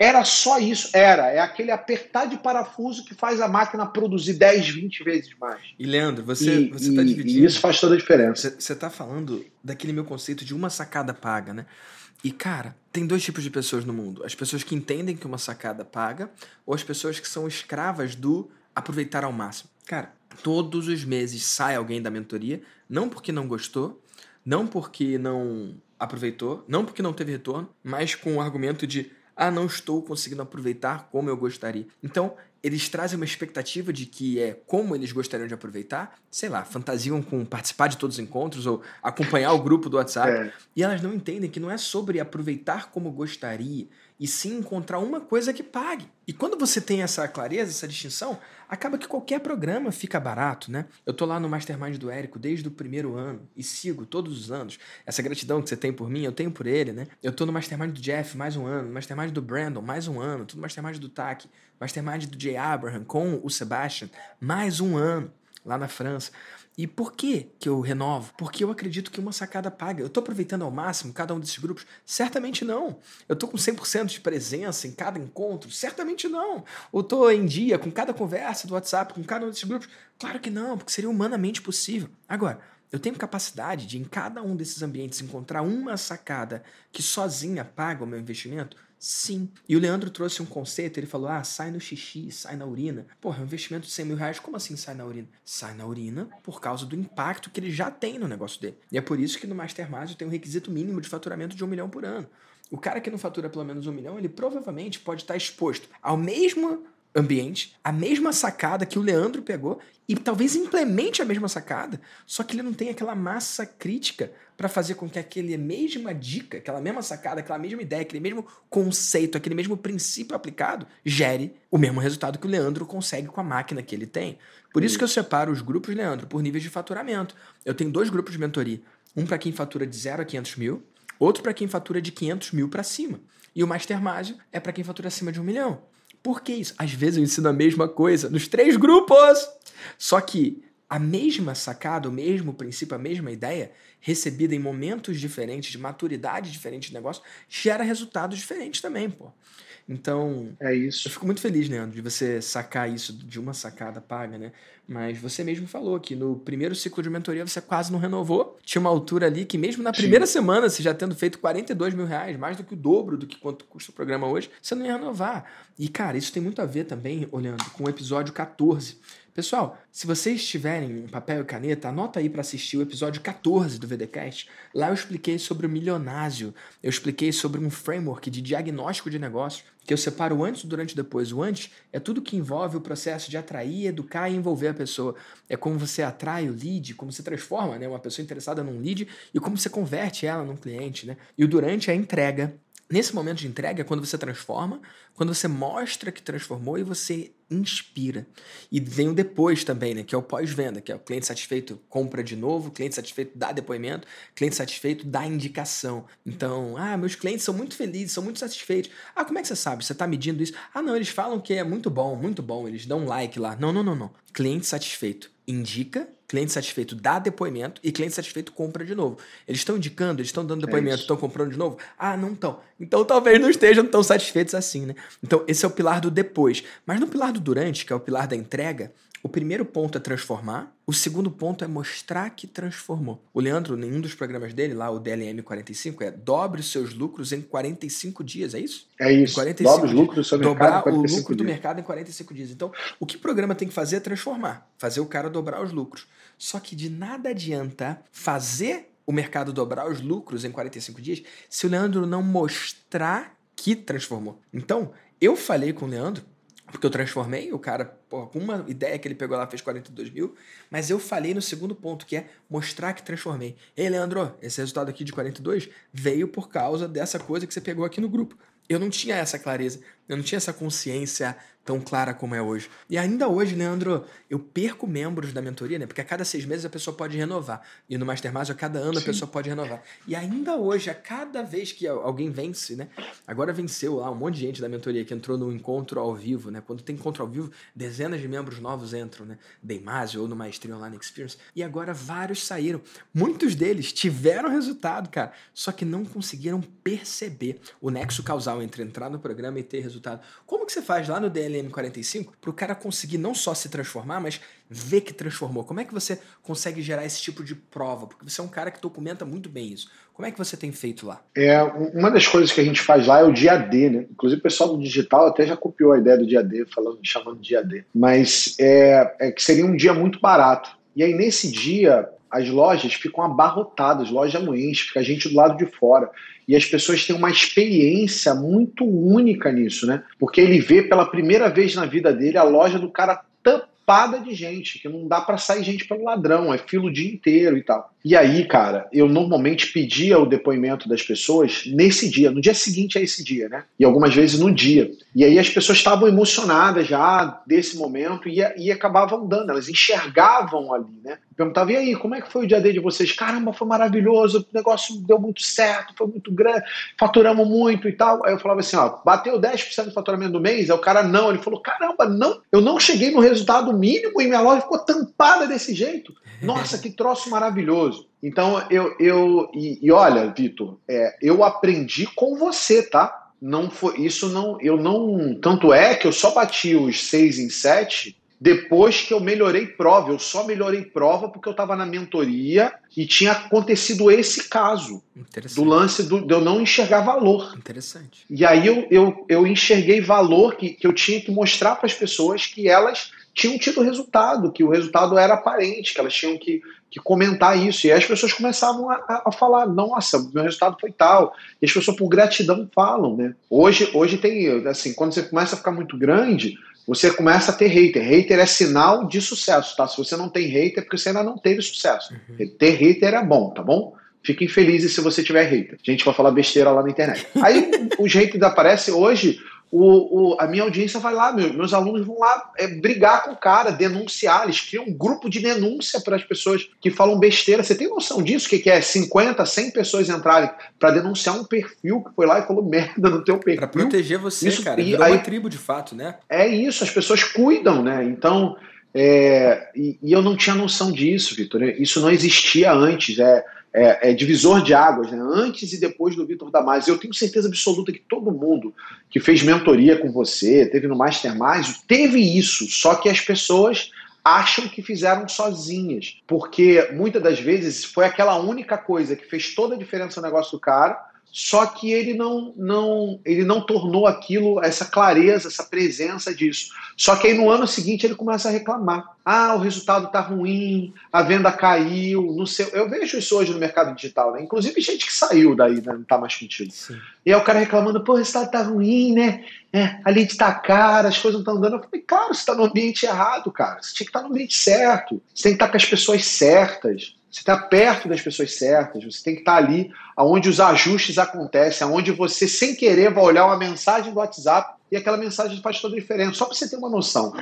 era só isso, era. É aquele apertar de parafuso que faz a máquina produzir 10, 20 vezes mais. E Leandro, você, e, você tá dividindo. E isso faz toda a diferença. Você, você tá falando daquele meu conceito de uma sacada paga, né? E, cara, tem dois tipos de pessoas no mundo: as pessoas que entendem que uma sacada paga, ou as pessoas que são escravas do aproveitar ao máximo. Cara, todos os meses sai alguém da mentoria, não porque não gostou, não porque não aproveitou, não porque não teve retorno, mas com o argumento de ah, não estou conseguindo aproveitar como eu gostaria. Então, eles trazem uma expectativa de que é como eles gostariam de aproveitar, sei lá, fantasiam com participar de todos os encontros ou acompanhar o grupo do WhatsApp, é. e elas não entendem que não é sobre aproveitar como gostaria, e sim encontrar uma coisa que pague. E quando você tem essa clareza, essa distinção, acaba que qualquer programa fica barato, né? Eu tô lá no Mastermind do Érico desde o primeiro ano e sigo todos os anos. Essa gratidão que você tem por mim, eu tenho por ele, né? Eu tô no Mastermind do Jeff mais um ano, no Mastermind do Brandon mais um ano, tô no Mastermind do Taki, Mastermind do Jay Abraham com o Sebastian mais um ano lá na França. E por que que eu renovo? Porque eu acredito que uma sacada paga. Eu estou aproveitando ao máximo cada um desses grupos? Certamente não. Eu estou com 100% de presença em cada encontro? Certamente não. Ou estou em dia com cada conversa do WhatsApp, com cada um desses grupos? Claro que não, porque seria humanamente possível. Agora, eu tenho capacidade de, em cada um desses ambientes, encontrar uma sacada que sozinha paga o meu investimento? Sim. E o Leandro trouxe um conceito, ele falou: ah, sai no xixi, sai na urina. Porra, é um investimento de 100 mil reais, como assim sai na urina? Sai na urina por causa do impacto que ele já tem no negócio dele. E é por isso que no Mastermind tem um requisito mínimo de faturamento de um milhão por ano. O cara que não fatura pelo menos um milhão, ele provavelmente pode estar exposto ao mesmo ambiente, a mesma sacada que o Leandro pegou e talvez implemente a mesma sacada, só que ele não tem aquela massa crítica para fazer com que aquele mesma dica, aquela mesma sacada, aquela mesma ideia, aquele mesmo conceito, aquele mesmo princípio aplicado gere o mesmo resultado que o Leandro consegue com a máquina que ele tem. Por isso que eu separo os grupos, Leandro, por níveis de faturamento. Eu tenho dois grupos de mentoria. Um para quem fatura de 0 a 500 mil, outro para quem fatura de 500 mil para cima. E o Master Mágico é para quem fatura acima de um milhão. Por que isso? Às vezes eu ensino a mesma coisa nos três grupos. Só que a mesma sacada, o mesmo princípio, a mesma ideia, recebida em momentos diferentes, de maturidade diferente de negócio, gera resultados diferentes também, pô. Então, é isso. Eu fico muito feliz, Leandro, de você sacar isso de uma sacada paga, né? Mas você mesmo falou que no primeiro ciclo de mentoria você quase não renovou. Tinha uma altura ali que, mesmo na primeira Sim. semana, você já tendo feito 42 mil reais, mais do que o dobro do que quanto custa o programa hoje, você não ia renovar. E, cara, isso tem muito a ver também, olhando, com o episódio 14 Pessoal, se vocês tiverem papel e caneta, anota aí para assistir o episódio 14 do VDcast. Lá eu expliquei sobre o milionásio, eu expliquei sobre um framework de diagnóstico de negócio que eu separo o antes, o durante e depois. O antes é tudo que envolve o processo de atrair, educar e envolver a pessoa. É como você atrai o lead, como você transforma né, uma pessoa interessada num lead e como você converte ela num cliente. Né? E o durante é a entrega. Nesse momento de entrega é quando você transforma, quando você mostra que transformou e você inspira. E vem o depois também, né? Que é o pós-venda, que é o cliente satisfeito compra de novo, cliente satisfeito dá depoimento, cliente satisfeito dá indicação. Então, ah, meus clientes são muito felizes, são muito satisfeitos. Ah, como é que você sabe? Você está medindo isso? Ah, não, eles falam que é muito bom, muito bom, eles dão um like lá. Não, não, não, não. Cliente satisfeito indica, cliente satisfeito dá depoimento e cliente satisfeito compra de novo. Eles estão indicando, eles estão dando é depoimento, é estão comprando de novo? Ah, não estão. Então talvez não estejam tão satisfeitos assim, né? Então esse é o pilar do depois. Mas no pilar do durante, que é o pilar da entrega, o primeiro ponto é transformar, o segundo ponto é mostrar que transformou. O Leandro, em um dos programas dele, lá o DLM 45, é dobre os seus lucros em 45 dias, é isso? É isso. 45 dobre os lucros do seu mercado Dobrar o lucro dias. do mercado em 45 dias. Então, o que o programa tem que fazer é transformar, fazer o cara dobrar os lucros. Só que de nada adianta fazer o mercado dobrar os lucros em 45 dias se o Leandro não mostrar que transformou. Então, eu falei com o Leandro porque eu transformei, o cara, porra, com uma ideia que ele pegou lá fez 42 mil, mas eu falei no segundo ponto, que é mostrar que transformei. Ei, Leandro, esse resultado aqui de 42 veio por causa dessa coisa que você pegou aqui no grupo. Eu não tinha essa clareza, eu não tinha essa consciência tão clara como é hoje. E ainda hoje, Leandro, eu perco membros da mentoria, né? Porque a cada seis meses a pessoa pode renovar. E no Mastermind, a cada ano Sim. a pessoa pode renovar. E ainda hoje, a cada vez que alguém vence, né? Agora venceu lá um monte de gente da mentoria que entrou no encontro ao vivo, né? Quando tem encontro ao vivo, dezenas de membros novos entram, né? Deimásio ou no Maestria Online Experience. E agora vários saíram. Muitos deles tiveram resultado, cara, só que não conseguiram perceber o nexo causal entre entrar no programa e ter resultado. Como que você faz lá no DL LM45 para o cara conseguir não só se transformar, mas ver que transformou? Como é que você consegue gerar esse tipo de prova? Porque você é um cara que documenta muito bem isso. Como é que você tem feito lá? É, uma das coisas que a gente faz lá é o dia D, né? Inclusive o pessoal do digital até já copiou a ideia do dia D, falando, chamando de dia D. Mas é, é que seria um dia muito barato. E aí nesse dia as lojas ficam abarrotadas, loja não fica a gente do lado de fora. E as pessoas têm uma experiência muito única nisso, né? Porque ele vê pela primeira vez na vida dele a loja do cara tampada de gente, que não dá para sair gente pelo ladrão, é filo o dia inteiro e tal. E aí, cara, eu normalmente pedia o depoimento das pessoas nesse dia, no dia seguinte a esse dia, né? E algumas vezes no dia. E aí as pessoas estavam emocionadas já desse momento e, e acabavam dando, elas enxergavam ali, né? Perguntava, e aí, como é que foi o dia D de vocês? Caramba, foi maravilhoso, o negócio deu muito certo, foi muito grande, faturamos muito e tal. Aí eu falava assim, ó, bateu 10% do faturamento do mês? Aí o cara, não. Ele falou, caramba, não, eu não cheguei no resultado mínimo e minha loja ficou tampada desse jeito. Nossa, que troço maravilhoso. Então, eu. eu e, e olha, Vitor, é, eu aprendi com você, tá? Não foi. Isso não. Eu não. Tanto é que eu só bati os seis em sete depois que eu melhorei prova. Eu só melhorei prova porque eu estava na mentoria e tinha acontecido esse caso do lance do, de eu não enxergar valor. Interessante. E aí eu, eu, eu enxerguei valor que, que eu tinha que mostrar para as pessoas que elas tinham tido resultado, que o resultado era aparente, que elas tinham que, que comentar isso. E aí as pessoas começavam a, a falar, nossa, meu resultado foi tal. E as pessoas, por gratidão, falam, né? Hoje, hoje tem, assim, quando você começa a ficar muito grande, você começa a ter hater. Hater é sinal de sucesso, tá? Se você não tem hater, é porque você ainda não teve sucesso. Uhum. Ter hater é bom, tá bom? Fiquem felizes se você tiver hater. Gente vai falar besteira lá na internet. Aí os haters aparecem hoje o, o, a minha audiência vai lá, meu, meus alunos vão lá é, brigar com o cara, denunciar, eles criam um grupo de denúncia para as pessoas que falam besteira. Você tem noção disso? O que, que é 50, 100 pessoas entrarem para denunciar um perfil que foi lá e falou merda no teu perfil? Para proteger você, isso, cara. E, aí, uma tribo de fato, né? É isso, as pessoas cuidam, né? Então, é, e, e eu não tinha noção disso, Vitor. Isso não existia antes. É, é, é, divisor de águas, né? antes e depois do Vitor Damasio. Eu tenho certeza absoluta que todo mundo que fez mentoria com você, teve no Mastermind, teve isso, só que as pessoas acham que fizeram sozinhas, porque muitas das vezes foi aquela única coisa que fez toda a diferença no negócio do cara, só que ele não, não, ele não tornou aquilo, essa clareza, essa presença disso. Só que aí no ano seguinte ele começa a reclamar. Ah, o resultado está ruim, a venda caiu, não sei. Eu vejo isso hoje no mercado digital, né? Inclusive gente que saiu daí, né? não está mais contigo. Sim. E aí o cara reclamando, pô, o resultado está ruim, né? É, a lead está cara, as coisas não estão dando. Eu falei, claro, você está no ambiente errado, cara. Você tinha que estar tá no ambiente certo. Você tem que estar tá com as pessoas certas. Você está perto das pessoas certas, você tem que estar tá ali onde os ajustes acontecem, onde você, sem querer, vai olhar uma mensagem do WhatsApp e aquela mensagem faz toda a diferença. Só para você ter uma noção.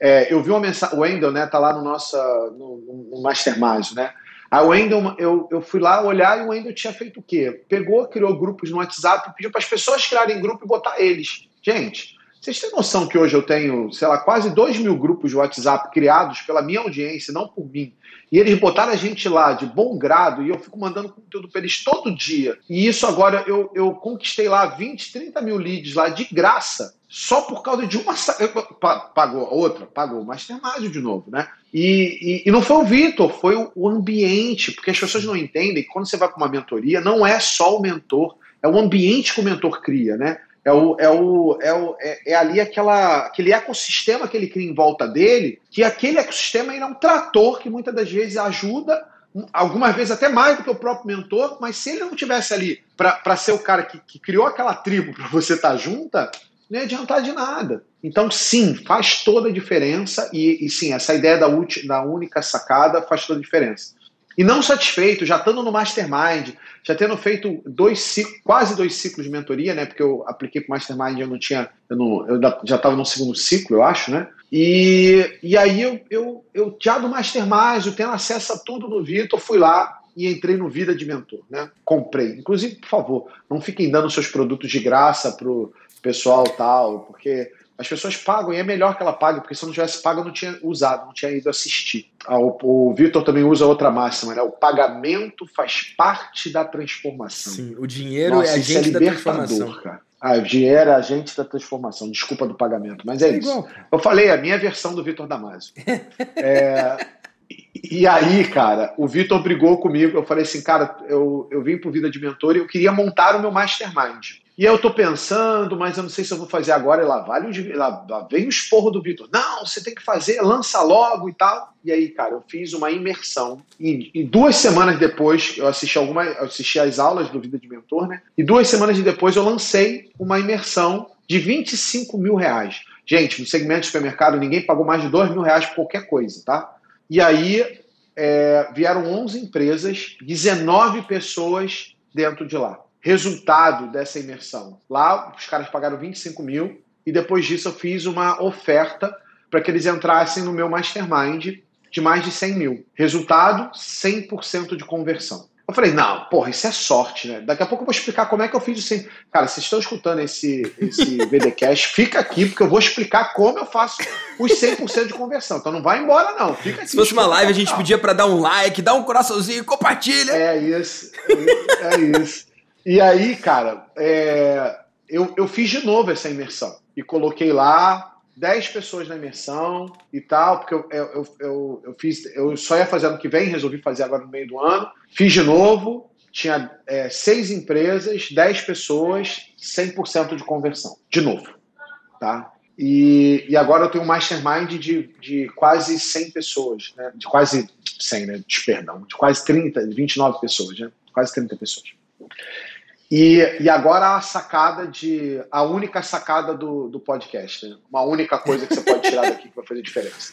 É, eu vi uma mensagem, o Wendel, né, tá lá no nosso no, no Mastermind, né? A Wendel, eu, eu fui lá olhar e o Wendel tinha feito o quê? Pegou, criou grupos no WhatsApp, pediu para as pessoas criarem grupo e botar eles. Gente, vocês têm noção que hoje eu tenho, sei lá, quase 2 mil grupos de WhatsApp criados pela minha audiência, não por mim. E eles botaram a gente lá de bom grado e eu fico mandando conteúdo para eles todo dia. E isso agora eu, eu conquistei lá 20, 30 mil leads lá de graça. Só por causa de uma. Pagou outra, pagou o Mastermind de novo, né? E, e, e não foi o Vitor, foi o, ambiente, porque as pessoas não entendem que quando você vai para uma mentoria, não é só o mentor, é o ambiente que o mentor cria, né? É, o, é, o, é, o, é, é, ali aquela, aquele ecossistema que ele cria em volta dele, que aquele ecossistema é um trator que muitas das vezes ajuda, algumas vezes até mais do que o próprio mentor, mas se ele não tivesse ali para ser o cara que, que criou aquela tribo para você estar tá junta, não ia adiantar de nada. Então, sim, faz toda a diferença, e, e sim, essa ideia da, da única sacada faz toda a diferença. E não satisfeito, já estando no Mastermind, já tendo feito dois quase dois ciclos de mentoria, né? Porque eu apliquei para o Mastermind, eu não tinha, eu, não, eu já estava no segundo ciclo, eu acho, né? E, e aí eu, eu, eu já do Mastermind, eu tendo acesso a tudo no Vitor, fui lá e entrei no Vida de Mentor, né? Comprei. Inclusive, por favor, não fiquem dando seus produtos de graça pro pessoal tal, porque as pessoas pagam e é melhor que ela pague, porque se eu não tivesse pago eu não tinha usado, não tinha ido assistir. Ah, o, o Vitor também usa outra máxima, né? O pagamento faz parte da transformação. Sim, o dinheiro Nossa, é agente é da transformação. Cara. Ah, o dinheiro é agente da transformação, desculpa do pagamento, mas é, é isso. Igual. Eu falei, a minha versão do Vitor Damasio. é, e aí, cara, o Vitor brigou comigo. Eu falei assim, cara, eu, eu vim pro Vida de Mentor e eu queria montar o meu mastermind. E eu tô pensando, mas eu não sei se eu vou fazer agora. E lá, vale o, lá, lá vem o esporro do Vitor. Não, você tem que fazer, lança logo e tal. E aí, cara, eu fiz uma imersão. E, e duas semanas depois, eu assisti alguma, assisti as aulas do Vida de Mentor, né? E duas semanas depois eu lancei uma imersão de 25 mil reais. Gente, no segmento de supermercado, ninguém pagou mais de 2 mil reais por qualquer coisa, tá? E aí é, vieram 11 empresas, 19 pessoas dentro de lá resultado dessa imersão. Lá, os caras pagaram 25 mil e depois disso eu fiz uma oferta para que eles entrassem no meu mastermind de mais de 100 mil. Resultado, 100% de conversão. Eu falei, não, porra, isso é sorte, né? Daqui a pouco eu vou explicar como é que eu fiz isso. Cara, vocês estão escutando esse, esse VDcast, fica aqui, porque eu vou explicar como eu faço os 100% de conversão. Então não vai embora, não. Fica aqui. Se fosse uma live, a gente pedia para dar um like, dar um coraçãozinho, compartilha. É isso. É isso. E aí, cara, é, eu, eu fiz de novo essa imersão e coloquei lá 10 pessoas na imersão e tal, porque eu, eu, eu, eu, fiz, eu só ia fazer ano que vem, resolvi fazer agora no meio do ano. Fiz de novo, tinha é, seis empresas, 10 pessoas, 100% de conversão. De novo, tá? E, e agora eu tenho um mastermind de, de quase 100 pessoas, né? De quase 100, né? Perdão, de quase 30, 29 pessoas, né? Quase 30 pessoas. E, e agora a sacada de. A única sacada do, do podcast, né? Uma única coisa que você pode tirar daqui que vai fazer diferença.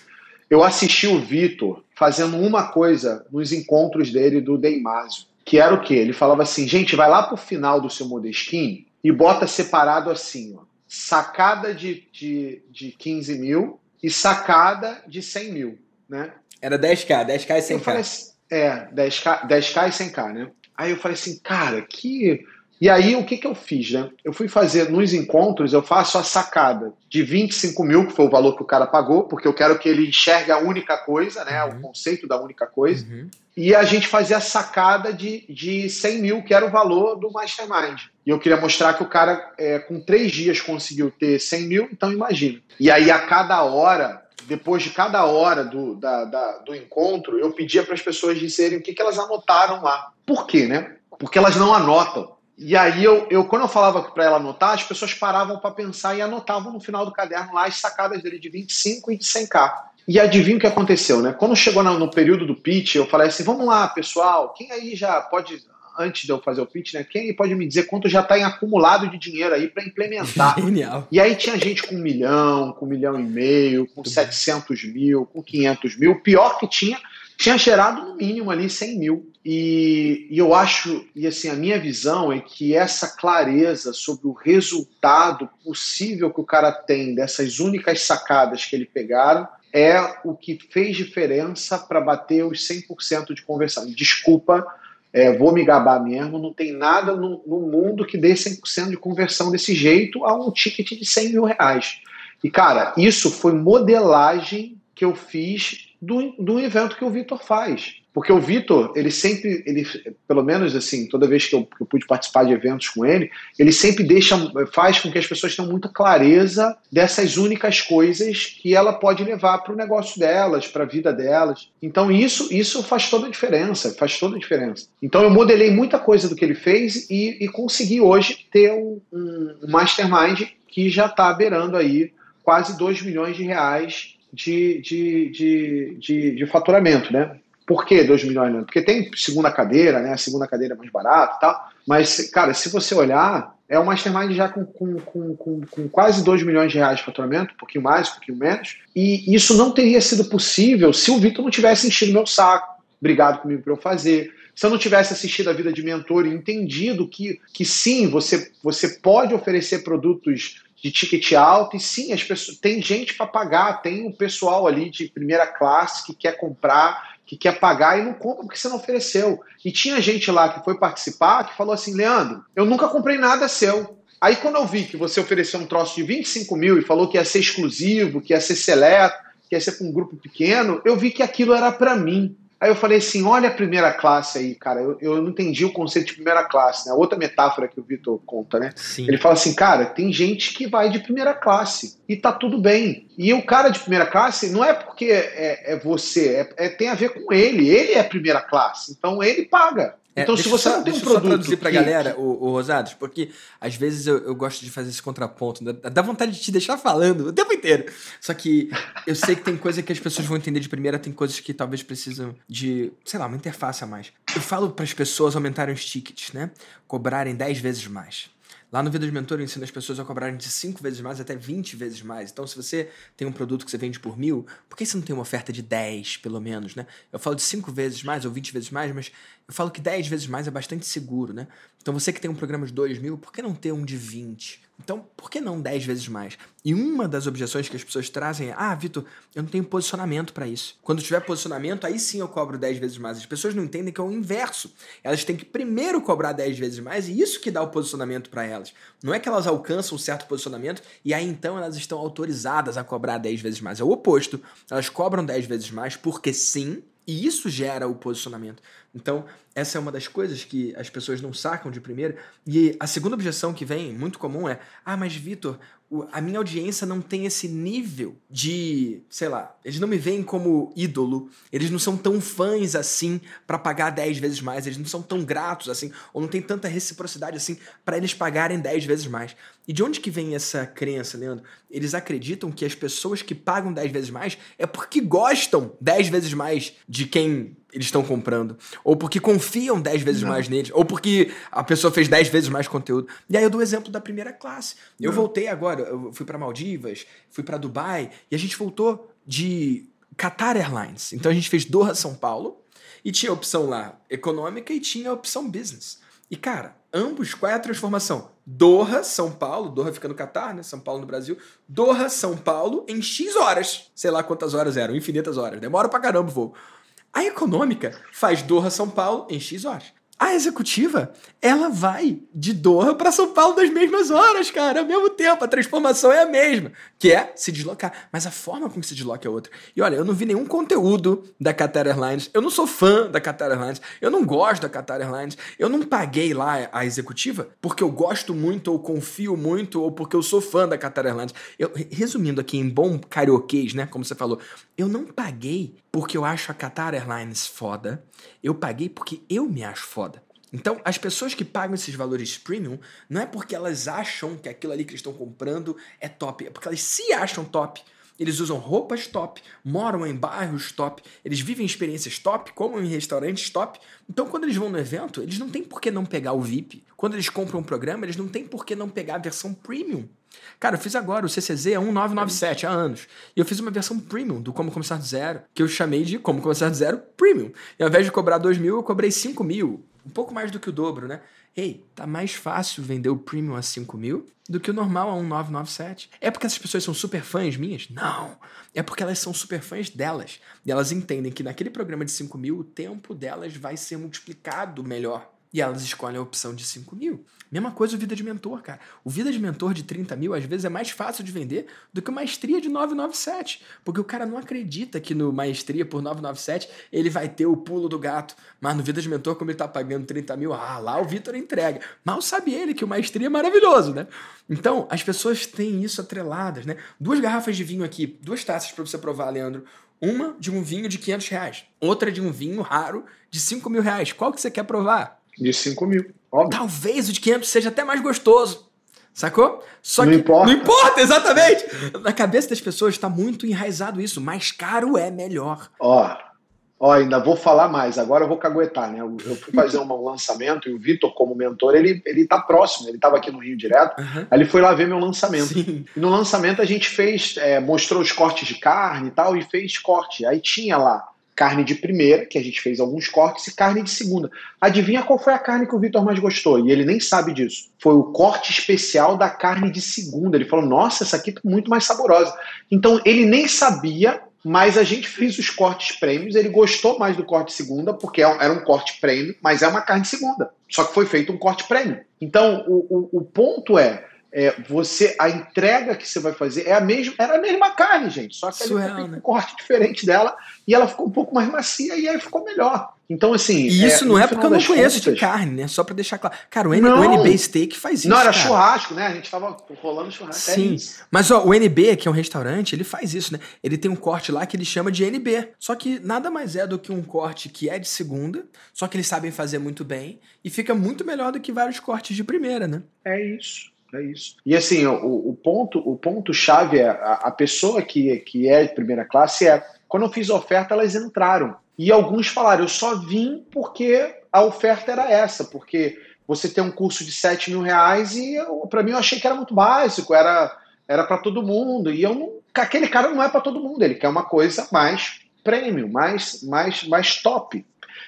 Eu assisti o Vitor fazendo uma coisa nos encontros dele do Deimásio, que era o quê? Ele falava assim, gente, vai lá pro final do seu Modeskin e bota separado assim, ó, sacada de, de, de 15 mil e sacada de 100 mil, né? Era 10k, 10k e 100k. Falei, é, 10k, 10k e 100k, né? Aí eu falei assim, cara, que e aí, o que, que eu fiz? Né? Eu fui fazer nos encontros, eu faço a sacada de 25 mil, que foi o valor que o cara pagou, porque eu quero que ele enxergue a única coisa, né? Uhum. o conceito da única coisa. Uhum. E a gente fazia a sacada de, de 100 mil, que era o valor do Mastermind. E eu queria mostrar que o cara, é, com três dias, conseguiu ter 100 mil, então imagina. E aí, a cada hora, depois de cada hora do, da, da, do encontro, eu pedia para as pessoas dizerem o que, que elas anotaram lá. Por quê, né? Porque elas não anotam. E aí, eu, eu quando eu falava para ela anotar, as pessoas paravam para pensar e anotavam no final do caderno lá as sacadas dele de 25 e de 100k. E adivinha o que aconteceu, né? Quando chegou no, no período do pitch, eu falei assim: vamos lá, pessoal, quem aí já pode antes de eu fazer o pitch, né? Quem pode me dizer quanto já está em acumulado de dinheiro aí para implementar? Genial. E aí tinha gente com um milhão, com um milhão e meio, com Muito 700 bem. mil, com 500 mil. O pior que tinha, tinha gerado no mínimo ali 100 mil. E, e, eu acho, e assim, a minha visão é que essa clareza sobre o resultado possível que o cara tem dessas únicas sacadas que ele pegaram é o que fez diferença para bater os 100% de conversão. Desculpa é, vou me gabar mesmo, não tem nada no, no, mundo que dê 100% de conversão desse jeito a um ticket de 100 mil reais. E, cara, isso foi modelagem que eu fiz do, do evento que o Vitor faz. Porque o Vitor, ele sempre, ele, pelo menos assim, toda vez que eu, que eu, pude participar de eventos com ele, ele sempre deixa, faz com que as pessoas tenham muita clareza dessas únicas coisas que ela pode levar para o negócio delas, para a vida delas. Então isso, isso faz toda a diferença, faz toda a diferença. Então eu modelei muita coisa do que ele fez e, e consegui hoje ter um, um mastermind que já está beirando aí quase 2 milhões de reais de, de, de, de, de faturamento, né? Por que 2 milhões? Porque tem segunda cadeira, né? A segunda cadeira é mais barata e tal. Mas, cara, se você olhar, é um mastermind já com, com, com, com, com quase 2 milhões de reais de faturamento, um pouquinho mais, um pouquinho menos. E isso não teria sido possível se o Vitor não tivesse enchido meu saco, brigado comigo para eu fazer. Se eu não tivesse assistido a vida de mentor e entendido que, que sim, você, você pode oferecer produtos de ticket alto, e sim, as pessoas, tem gente para pagar, tem um pessoal ali de primeira classe que quer comprar que quer pagar e não compra porque você não ofereceu. E tinha gente lá que foi participar que falou assim: Leandro, eu nunca comprei nada seu. Aí quando eu vi que você ofereceu um troço de 25 mil e falou que ia ser exclusivo, que ia ser seleto, que ia ser para um grupo pequeno, eu vi que aquilo era para mim. Aí eu falei assim: olha a primeira classe aí, cara. Eu, eu não entendi o conceito de primeira classe, né? Outra metáfora que o Vitor conta, né? Sim. Ele fala assim: cara, tem gente que vai de primeira classe e tá tudo bem. E o cara de primeira classe não é porque é, é você, é, é, tem a ver com ele. Ele é primeira classe, então ele paga. É, então, se você só, não tem um produto. Deixa eu traduzir pra que... galera, o, o, Rosados, porque às vezes eu, eu, gosto de fazer esse contraponto. Dá, dá vontade de te deixar falando o tempo inteiro. Só que eu sei que tem coisa que as pessoas vão entender de primeira, tem coisas que talvez precisam de, sei lá, uma interface a mais. Eu falo para as pessoas aumentarem os tickets, né? Cobrarem 10 vezes mais. Lá no Vida de Mentor eu ensino as pessoas a cobrarem de 5 vezes mais até 20 vezes mais. Então, se você tem um produto que você vende por mil, por que você não tem uma oferta de 10, pelo menos, né? Eu falo de 5 vezes mais ou 20 vezes mais, mas eu falo que 10 vezes mais é bastante seguro, né? Então, você que tem um programa de 2 mil, por que não ter um de 20? Então, por que não 10 vezes mais? E uma das objeções que as pessoas trazem é: ah, Vitor, eu não tenho posicionamento para isso. Quando tiver posicionamento, aí sim eu cobro 10 vezes mais. As pessoas não entendem que é o inverso. Elas têm que primeiro cobrar 10 vezes mais e isso que dá o posicionamento para elas. Não é que elas alcançam um certo posicionamento e aí então elas estão autorizadas a cobrar 10 vezes mais. É o oposto. Elas cobram 10 vezes mais porque sim, e isso gera o posicionamento. Então, essa é uma das coisas que as pessoas não sacam de primeira. E a segunda objeção que vem, muito comum, é: ah, mas Vitor, a minha audiência não tem esse nível de, sei lá, eles não me veem como ídolo, eles não são tão fãs assim para pagar 10 vezes mais, eles não são tão gratos assim, ou não tem tanta reciprocidade assim para eles pagarem 10 vezes mais. E de onde que vem essa crença, Leandro? Eles acreditam que as pessoas que pagam 10 vezes mais é porque gostam 10 vezes mais de quem eles estão comprando, ou porque confiam 10 vezes não. mais neles, ou porque a pessoa fez 10 vezes mais conteúdo. E aí eu dou o exemplo da primeira classe. Eu não. voltei agora, eu fui para Maldivas, fui para Dubai, e a gente voltou de Qatar Airlines. Então a gente fez Doha São Paulo, e tinha a opção lá econômica e tinha a opção business. E cara, ambos, qual é a transformação? Doha, São Paulo, Doha fica no Catar, né? São Paulo no Brasil. Doha, São Paulo, em X horas. Sei lá quantas horas eram, infinitas horas. Demora pra caramba o voo. A econômica faz Doha São Paulo em X horas. A executiva, ela vai de Doha para São Paulo nas mesmas horas, cara, ao mesmo tempo. A transformação é a mesma, que é se deslocar. Mas a forma como se desloca é outra. E olha, eu não vi nenhum conteúdo da Qatar Airlines. Eu não sou fã da Qatar Airlines. Eu não gosto da Qatar Airlines. Eu não paguei lá a executiva porque eu gosto muito, ou confio muito, ou porque eu sou fã da Qatar Airlines. Eu, resumindo aqui em bom carioquês, né? Como você falou, eu não paguei porque eu acho a Qatar Airlines foda. Eu paguei porque eu me acho foda. Então, as pessoas que pagam esses valores premium, não é porque elas acham que aquilo ali que eles estão comprando é top, é porque elas se acham top. Eles usam roupas top, moram em bairros top, eles vivem experiências top, comem em restaurantes top. Então, quando eles vão no evento, eles não têm por que não pegar o VIP. Quando eles compram um programa, eles não têm por que não pegar a versão premium. Cara, eu fiz agora, o CCZ é 1997 há anos. E eu fiz uma versão premium do Como Começar do Zero, que eu chamei de Como Começar do Zero Premium. E ao invés de cobrar 2 mil, eu cobrei 5 mil. Um pouco mais do que o dobro, né? Ei, tá mais fácil vender o Premium a 5 mil do que o normal a 1997. É porque essas pessoas são super fãs minhas? Não. É porque elas são super fãs delas. E elas entendem que naquele programa de 5 mil, o tempo delas vai ser multiplicado melhor e elas escolhem a opção de 5 mil. Mesma coisa o Vida de Mentor, cara. O Vida de Mentor de 30 mil, às vezes, é mais fácil de vender do que o Maestria de 997. Porque o cara não acredita que no Maestria por 997 ele vai ter o pulo do gato. Mas no Vida de Mentor, como ele tá pagando 30 mil, ah, lá o Vitor entrega. Mal sabe ele que o Maestria é maravilhoso, né? Então, as pessoas têm isso atreladas, né? Duas garrafas de vinho aqui, duas taças para você provar, Leandro. Uma de um vinho de 500 reais, outra de um vinho raro de 5 mil reais. Qual que você quer provar? De 5 mil, óbvio. Talvez o de 500 seja até mais gostoso. Sacou? Só não que importa. não importa, exatamente. Na cabeça das pessoas está muito enraizado isso. Mais caro é melhor. Ó, ó, ainda vou falar mais. Agora eu vou caguetar, né? Eu, fui fazer um lançamento e o Vitor, como mentor, ele, ele tá próximo. Ele estava aqui no Rio direto. Uhum. Aí ele foi lá ver meu lançamento. Sim. E no lançamento a gente fez, é, mostrou os cortes de carne e tal, e fez corte. Aí tinha lá carne de primeira, que a gente fez alguns cortes, e carne de segunda. Adivinha qual foi a carne que o Vitor mais gostou? E ele nem sabe disso. Foi o corte especial da carne de segunda. Ele falou: Nossa, essa aqui tá muito mais saborosa. Então ele nem sabia, mas a gente fez os cortes prêmios. Ele gostou mais do corte segunda, porque é era um corte prêmio, mas é uma carne segunda. Só que foi feito um corte prêmio. Então o, o, o ponto é é, você a entrega que você vai fazer é a mesma, era a mesma carne, gente, só que Surreal, ele né? um corte diferente dela e ela ficou um pouco mais macia e aí ficou melhor. Então, assim. E isso é, não é porque eu não conheço contas, de carne, né? Só para deixar claro. Cara, o, N, o NB Steak faz isso. Não, era cara. churrasco, né? A gente tava rolando churrasco. É Sim. É Mas ó, o NB, que é um restaurante, ele faz isso, né? Ele tem um corte lá que ele chama de NB. Só que nada mais é do que um corte que é de segunda, só que eles sabem fazer muito bem e fica muito melhor do que vários cortes de primeira, né? É isso. É isso. E assim, o, o ponto o ponto chave é a, a, pessoa que, que é de primeira classe é quando eu fiz a oferta, elas entraram. E alguns falaram, eu só vim porque a oferta era essa, porque você tem um curso de 7 mil reais e para mim eu achei que era muito básico, era era para todo mundo. E eu não, aquele cara não é para todo mundo, ele quer uma coisa mais premium, mais, mais, mais top.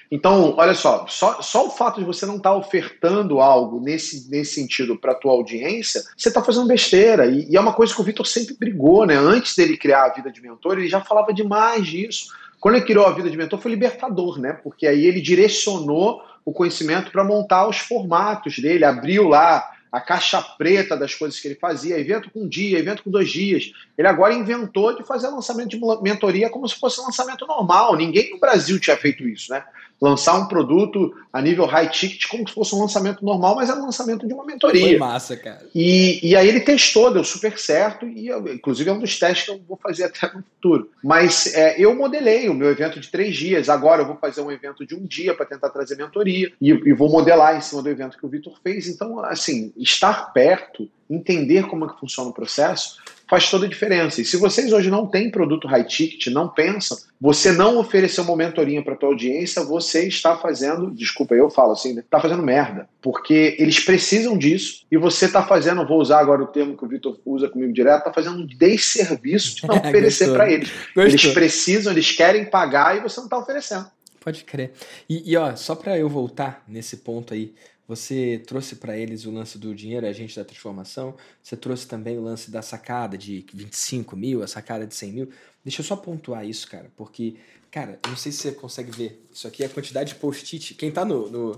Então, olha só, só, só o fato de você não estar tá ofertando algo nesse, nesse sentido para a tua audiência, você está fazendo besteira. E, e, é uma coisa que o Vitor sempre brigou, né? Antes dele criar a vida de mentor, ele já falava demais disso. Quando ele criou a vida de mentor, foi libertador, né? Porque aí ele direcionou o conhecimento para montar os formatos dele, abriu lá a caixa preta das coisas que ele fazia, evento com um dia, evento com dois dias. Ele agora inventou de fazer lançamento de mentoria como se fosse lançamento normal. Ninguém no Brasil tinha feito isso, né? Lançar um produto a nível high ticket como se fosse um lançamento normal, mas era um lançamento de uma mentoria. Foi massa, cara. E, e aí ele testou, deu super certo, e eu, inclusive é um dos testes que eu vou fazer até no futuro. Mas é, eu modelei o meu evento de três dias, agora eu vou fazer um evento de um dia para tentar trazer mentoria, e, e vou modelar em cima do evento que o Vitor fez. Então, assim, estar perto, entender como é que funciona o processo, faz toda a diferença. E se vocês hoje não têm produto high ticket, não pensam, você não ofereceu uma mentorinha para tua audiência, você está fazendo, desculpa, eu falo assim, né? Tá fazendo merda, porque eles precisam disso e você está fazendo, vou usar agora o termo que o Vitor usa comigo direto, tá fazendo um desserviço de não oferecer para eles. Gostou. Eles precisam, eles querem pagar e você não está oferecendo. Pode crer. E, e ó, só para eu voltar nesse ponto aí, você trouxe para eles o lance do dinheiro, agente da transformação. Você trouxe também o lance da sacada de 25 mil, a sacada de 100 mil. Deixa eu só pontuar isso, cara, porque, cara, não sei se você consegue ver. Isso aqui é a quantidade de post-it. Quem tá no, no,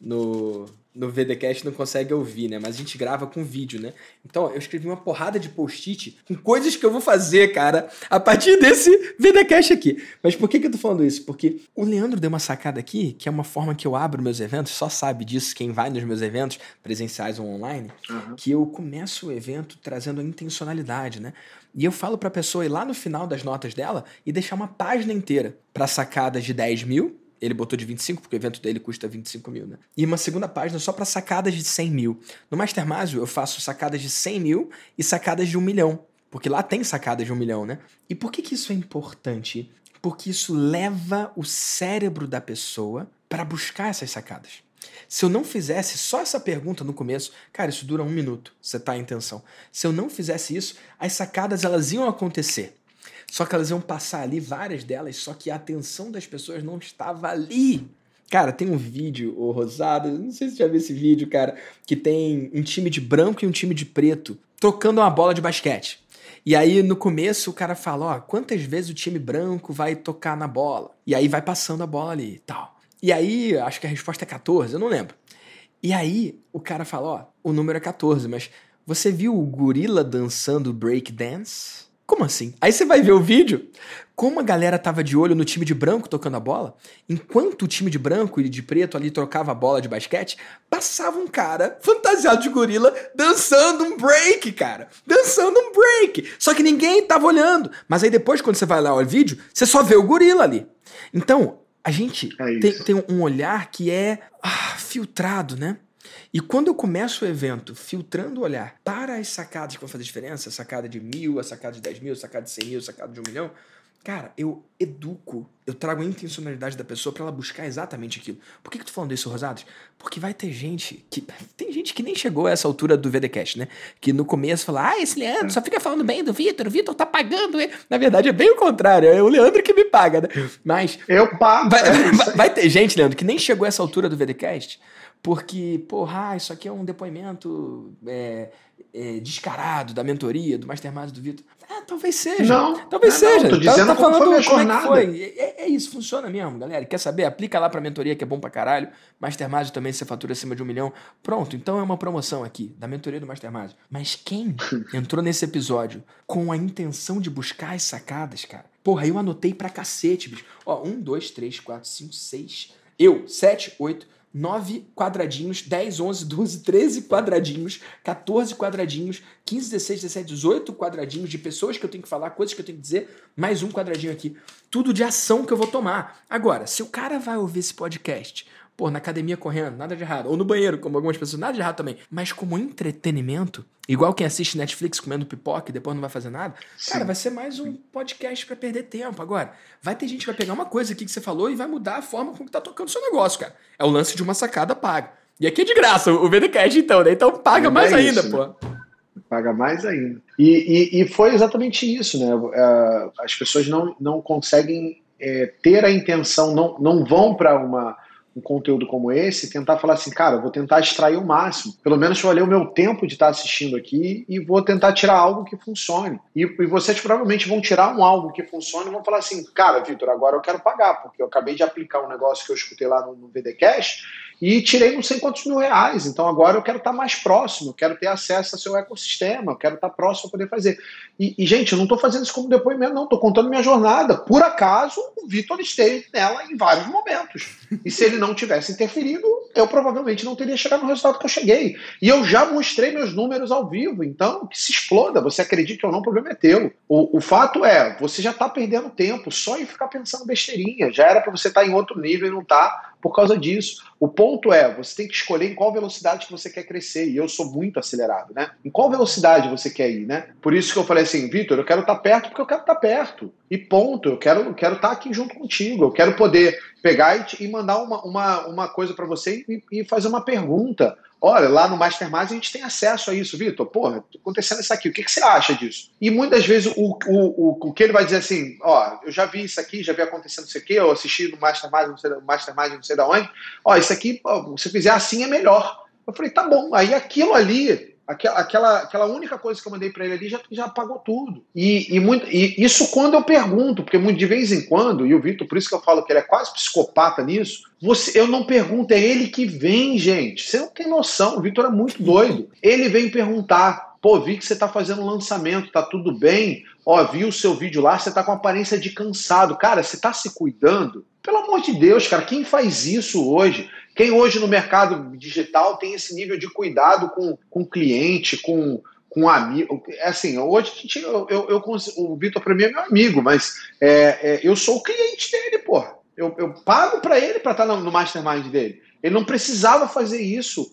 no no VDcast não consegue ouvir, né? Mas a gente grava com vídeo, né? Então, eu escrevi uma porrada de post-it com coisas que eu vou fazer, cara, a partir desse VDcast aqui. Mas por que, que eu tô falando isso? Porque o Leandro deu uma sacada aqui, que é uma forma que eu abro meus eventos, só sabe disso quem vai nos meus eventos, presenciais ou online, uhum. que eu começo o evento trazendo a intencionalidade, né? E eu falo pra pessoa ir lá no final das notas dela e deixar uma página inteira para sacadas de 10 mil Ele botou de 25, porque o evento dele custa 25 mil, né? E uma segunda página só para sacadas de 100 mil. No Mastermásio, eu faço sacadas de 100 mil e sacadas de 1 milhão. Porque lá tem sacadas de 1 milhão, né? E por que, que isso é importante? Porque isso leva o cérebro da pessoa para buscar essas sacadas. Se eu não fizesse só essa pergunta no começo, cara, isso dura um minuto, você tá em intenção. Se eu não fizesse isso, as sacadas elas iam acontecer. Só que elas iam passar ali, várias delas, só que a atenção das pessoas não estava ali. Cara, tem um vídeo, ô Rosado, não sei se você já viu esse vídeo, cara, que tem um time de branco e um time de preto trocando uma bola de basquete. E aí, no começo, o cara fala, ó, quantas vezes o time branco vai tocar na bola? E aí vai passando a bola ali e tal. E aí, acho que a resposta é 14, eu não lembro. E aí, o cara fala, ó, o número é 14, mas você viu o gorila dançando break dance? Como assim? Aí você vai ver o vídeo, como a galera tava de olho no time de branco tocando a bola, enquanto o time de branco e de preto ali trocava a bola de basquete, passava um cara fantasiado de gorila dançando um break, cara. Dançando um break. Só que ninguém tava olhando. Mas aí depois, quando você vai lá o vídeo, você só vê o gorila ali. Então, a gente é tem, tem, um olhar que é ah, filtrado, né? E quando eu começo o evento filtrando o olhar para as sacadas que vão fazer diferença, a sacada de mil, a sacada de dez mil, a sacada de cem mil, a sacada de um milhão, cara, eu educo, eu trago a intencionalidade da pessoa para ela buscar exatamente aquilo. Por que, que eu tô falando isso, Rosados? Porque vai ter gente que. Tem gente que nem chegou a essa altura do VDCast, né? Que no começo fala, ah, esse Leandro só fica falando bem do Vitor, o Vitor tá pagando ele. Na verdade, é bem o contrário, é o Leandro que me paga, né? Mas. Eu pago. Vai, vai, vai ter gente, Leandro, que nem chegou a essa altura do VDCast porque, porra, ah, isso aqui é um depoimento é, é, descarado da mentoria, do Mastermind do Vitor. Ah, talvez seja. Não, talvez não, seja. Não, tô dizendo tá, tá falando como, como é que foi. É, é, isso, funciona mesmo, galera. Quer saber? Aplica lá pra mentoria que é bom pra caralho. Mastermind também, você fatura acima de um milhão. Pronto, então é uma promoção aqui, da mentoria do Mastermind. Mas quem entrou nesse episódio com a intenção de buscar as sacadas, cara? Porra, eu anotei pra cacete, bicho. Ó, um, dois, três, quatro, cinco, seis. Eu, sete, oito. 9 quadradinhos, 10, 11, 12, 13 quadradinhos, 14 quadradinhos, 15, 16, 17, 18 quadradinhos de pessoas que eu tenho que falar, coisas que eu tenho que dizer, mais um quadradinho aqui. Tudo de ação que eu vou tomar. Agora, se o cara vai ouvir esse podcast Pô, na academia correndo, nada de errado. Ou no banheiro, como algumas pessoas, nada de errado também. Mas como entretenimento, igual quem assiste Netflix comendo pipoca e depois não vai fazer nada, Sim. cara, vai ser mais um podcast para perder tempo. Agora, vai ter gente que vai pegar uma coisa aqui que você falou e vai mudar a forma como tá tocando o seu negócio, cara. É o lance de uma sacada paga. E aqui é de graça o VDCast, então, né? Então paga mais é ainda, isso, pô. Né? Paga mais ainda. E, e, e, foi exatamente isso, né? É, as pessoas não, não conseguem é, ter a intenção, não, não vão para uma um conteúdo como esse, tentar falar assim, cara, vou tentar extrair o máximo. Pelo menos vou ler o meu tempo de estar assistindo aqui e vou tentar tirar algo que funcione. E, e vocês provavelmente vão tirar um algo que funcione e vão falar assim, cara, Vitor, agora eu quero pagar, porque eu acabei de aplicar um negócio que eu escutei lá no, no VDCast e tirei não sei quantos mil reais. Então agora eu quero estar mais próximo, quero ter acesso ao seu ecossistema, quero estar próximo para poder fazer. E, e, gente, eu não estou fazendo isso como depoimento, não, estou contando minha jornada. Por acaso, o Vitor esteve nela em vários momentos. E se ele não tivesse interferido, eu provavelmente não teria chegado no resultado que eu cheguei. E eu já mostrei meus números ao vivo, então que se exploda. Você acredita ou não, o problema é teu. O, o fato é, você já está perdendo tempo só em ficar pensando besteirinha. Já era para você estar tá em outro nível e não está por causa disso. O ponto é, você tem que escolher em qual velocidade que você quer crescer. E eu sou muito acelerado, né? Em qual velocidade você quer ir, né? Por isso que eu falei assim, Vitor, eu quero estar tá perto porque eu quero estar tá perto. E ponto. Eu quero, eu quero estar tá aqui junto contigo. Eu quero poder pegar e, e mandar uma, uma, uma coisa para você e, e fazer uma pergunta. Olha, lá no Mastermind a gente tem acesso a isso, Vitor. Porra, acontecendo isso aqui, o que, que, você acha disso? E muitas vezes o, o, o, o que ele vai dizer assim: ó, eu já vi isso aqui, já vi acontecendo isso aqui, eu assisti no Mastermind, não sei, Mastermind, não sei da onde. Ó, isso aqui, se fizer assim é melhor. Eu falei, tá bom. Aí aquilo ali Aquela, aquela, aquela única coisa que eu mandei para ele ali já, já apagou tudo. E, e, muito, e isso quando eu pergunto, porque muito, de vez em quando, e o Vitor, por isso que eu falo que ele é quase psicopata nisso, você, eu não pergunto, é ele que vem, gente. Você não tem noção, o Vitor é muito doido. Ele vem perguntar, pô, vi que você está fazendo lançamento, tá tudo bem? Ó, vi o seu vídeo lá, você tá com aparência de cansado. Cara, você tá se cuidando? Pelo amor de Deus, cara, quem faz isso hoje? Quem hoje no mercado digital tem esse nível de cuidado com, com cliente, com, com amigo. É assim, hoje a gente, eu, eu, eu o Vitor para mim é meu amigo, mas é, é, eu sou o cliente dele, porra. Eu, eu pago para ele para estar tá no, no mastermind dele. Ele não precisava fazer isso.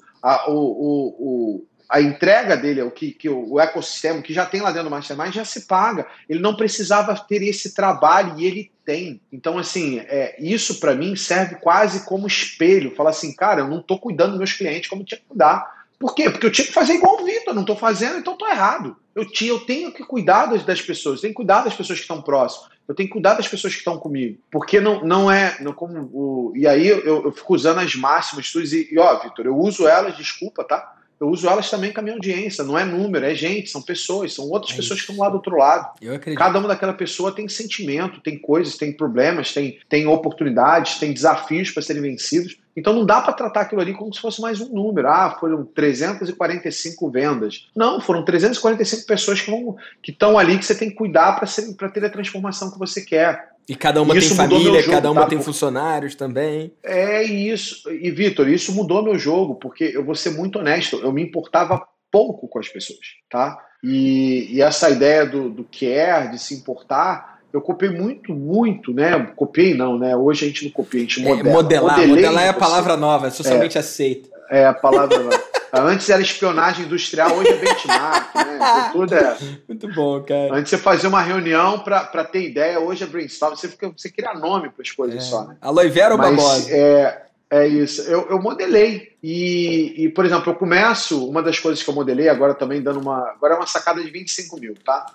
O, o, o, a entrega dele, o que, que o, o, ecossistema que já tem lá dentro do Mastermind já se paga. Ele não precisava ter esse trabalho e ele tem. Então, assim, é, isso para mim serve quase como espelho. Fala assim, cara, eu não estou cuidando dos meus clientes como tinha que cuidar. Por quê? Porque eu tinha que fazer igual o Vitor, não estou fazendo, então estou errado. Eu, tinha, eu tenho que cuidar das, pessoas, eu tenho que cuidar das pessoas que estão próximas, eu tenho que cuidar das pessoas que estão comigo. Porque não, não é. Não, como o, e aí eu, eu fico usando as máximas, e, e ó, Vitor, eu uso elas, desculpa, tá? Eu uso elas também com a minha audiência. Não é número, é gente, são pessoas, são outras é pessoas que estão lá do outro lado. Cada uma daquela pessoa tem sentimento, tem coisas, tem problemas, tem, tem oportunidades, tem desafios para serem vencidos. Então não dá para tratar aquilo ali como se fosse mais um número. Ah, foram 345 vendas. Não, foram 345 pessoas que estão que ali que você tem que cuidar para ter a transformação que você quer. E cada uma tem família, jogo, cada uma tá? tem funcionários também. É isso. E, Vitor, isso mudou meu jogo, porque eu vou ser muito honesto, eu me importava pouco com as pessoas, tá? E, e essa ideia do, do care, de se importar, eu copiei muito, muito, né? Copiei não, né? Hoje a gente não copia, a gente modela. É, modelar, modelar é a palavra nova, é socialmente é, aceita. É a palavra nova. Antes era espionagem industrial, hoje é benchmark, né? Então, tudo é. Muito bom, cara. Antes você fazia uma reunião para ter ideia, hoje é brainstorm. Você, fica, você cria nome para as coisas é. só, né? Aloe Vera ou Mas, Babosa? É, é isso. Eu, eu modelei. E, e, por exemplo, eu começo, uma das coisas que eu modelei, agora também dando uma. Agora é uma sacada de 25 mil, tá?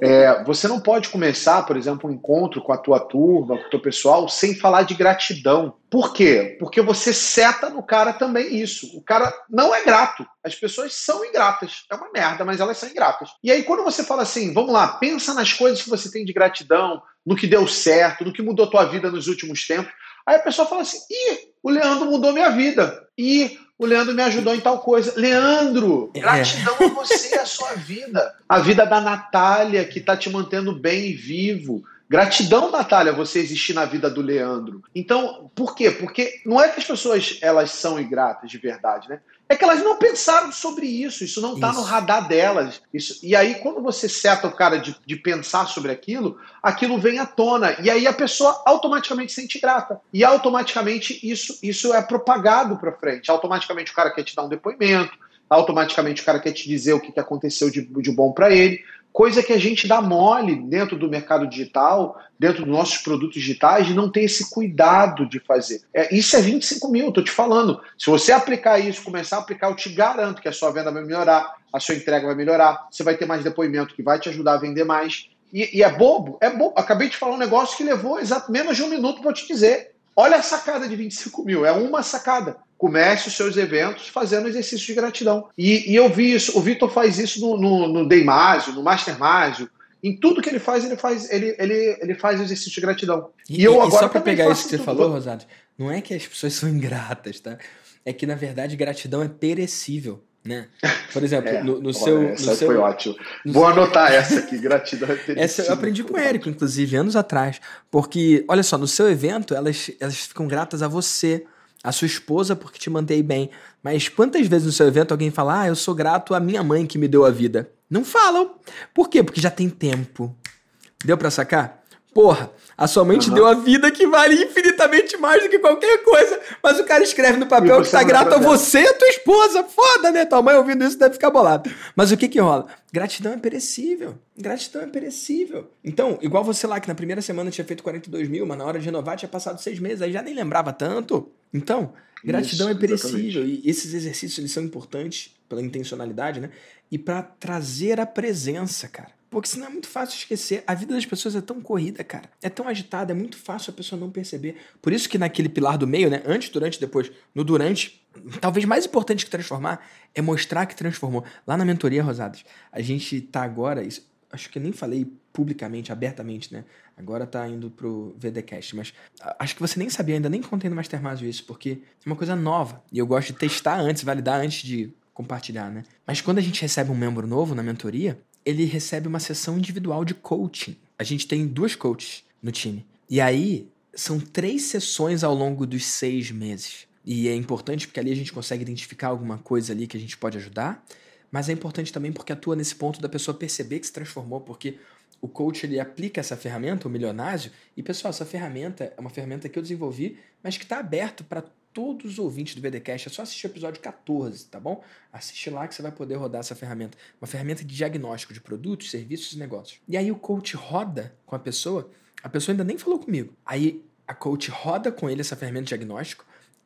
É, você não pode começar, por exemplo, um encontro com a tua turma, com o teu pessoal, sem falar de gratidão. Por quê? Porque você seta no cara também isso. O cara não é grato. As pessoas são ingratas. É uma merda, mas elas são ingratas. E aí, quando você fala assim, vamos lá, pensa nas coisas que você tem de gratidão, no que deu certo, no que mudou tua vida nos últimos tempos. Aí a pessoa fala assim: ih, o Leandro mudou minha vida. E o Leandro me ajudou em tal coisa. Leandro, é. gratidão a você e a sua vida. A vida da Natália, que está te mantendo bem e vivo. Gratidão, Natália, você existir na vida do Leandro. Então, por quê? Porque não é que as pessoas elas são ingratas de verdade, né? É que elas não pensaram sobre isso, isso não está no radar delas. Isso, e aí, quando você seta o cara de, de pensar sobre aquilo, aquilo vem à tona. E aí a pessoa automaticamente se sente grata. E automaticamente isso, isso é propagado para frente. Automaticamente o cara quer te dar um depoimento, automaticamente o cara quer te dizer o que aconteceu de, de bom para ele coisa que a gente dá mole dentro do mercado digital, dentro dos nossos produtos digitais, não ter esse cuidado de fazer. É, isso é 25 mil, estou te falando. Se você aplicar isso, começar a aplicar, eu te garanto que a sua venda vai melhorar, a sua entrega vai melhorar, você vai ter mais depoimento que vai te ajudar a vender mais. E, e é bobo? É bobo. Acabei de falar um negócio que levou exato menos de um minuto para te dizer. Olha a sacada de 25 mil, é uma sacada comece os seus eventos fazendo exercício de gratidão. E, e eu vi isso, o Vitor faz isso no, no, no Deimásio, no Master Másio, em tudo que ele faz, ele faz, ele, ele, ele faz exercício de gratidão. E, e eu e agora só para pegar isso que você falou, Rosado, não é que as pessoas são ingratas, tá? É que na verdade gratidão é perecível. Né? Por exemplo, é, no, no seu. Essa no seu, foi ótimo. Vou anotar essa aqui, gratidão é perecível. Essa eu aprendi com o Érico, inclusive, anos atrás. Porque, olha só, no seu evento, elas, elas ficam gratas a você a sua esposa porque te mantém bem. Mas quantas vezes no seu evento alguém fala, ah, eu sou grato à minha mãe que me deu a vida? Não falam. Por quê? Porque já tem tempo. Deu para sacar? Porra, a sua mãe uhum. deu a vida que vale infinitamente mais do que qualquer coisa. Mas o cara escreve no papel que tá grato a você e a tua esposa. Foda, né? Tua mãe ouvindo isso deve ficar bolado. Mas o que que rola? Gratidão é perecível. Gratidão é perecível. Então, igual você lá que na primeira semana tinha feito 42 mil, mas na hora de renovar tinha passado seis meses, aí já nem lembrava tanto. Então, gratidão isso, é perecível. Exatamente. E esses exercícios eles são importantes pela intencionalidade, né? E para trazer a presença, cara. Porque senão é muito fácil esquecer. A vida das pessoas é tão corrida, cara. É tão agitada, é muito fácil a pessoa não perceber. Por isso que naquele pilar do meio, né? Antes, durante, depois, no durante, talvez mais importante que transformar é mostrar que transformou. Lá na mentoria, Rosadas, a gente tá agora. Isso, acho que eu nem falei publicamente, abertamente, né? Agora tá indo pro VDcast, mas acho que você nem sabia, ainda nem contei no Mastermind isso, porque é uma coisa nova. E eu gosto de testar antes, validar antes de compartilhar, né? Mas quando a gente recebe um membro novo na mentoria, ele recebe uma sessão individual de coaching. A gente tem duas coaches no time. E aí, são três sessões ao longo dos seis meses. E é importante porque ali a gente consegue identificar alguma coisa ali que a gente pode ajudar. Mas é importante também porque atua nesse ponto da pessoa perceber que se transformou. Porque o coach ele aplica essa ferramenta, o milionásio, e pessoal, essa ferramenta é uma ferramenta que eu desenvolvi, mas que está aberto para todos os ouvintes do VDcast. É só assistir o episódio 14, tá bom? Assiste lá que você vai poder rodar essa ferramenta. Uma ferramenta de diagnóstico de produtos, serviços e negócios. E aí o coach roda com a pessoa, a pessoa ainda nem falou comigo. Aí a coach roda com ele essa ferramenta de diagnóstico,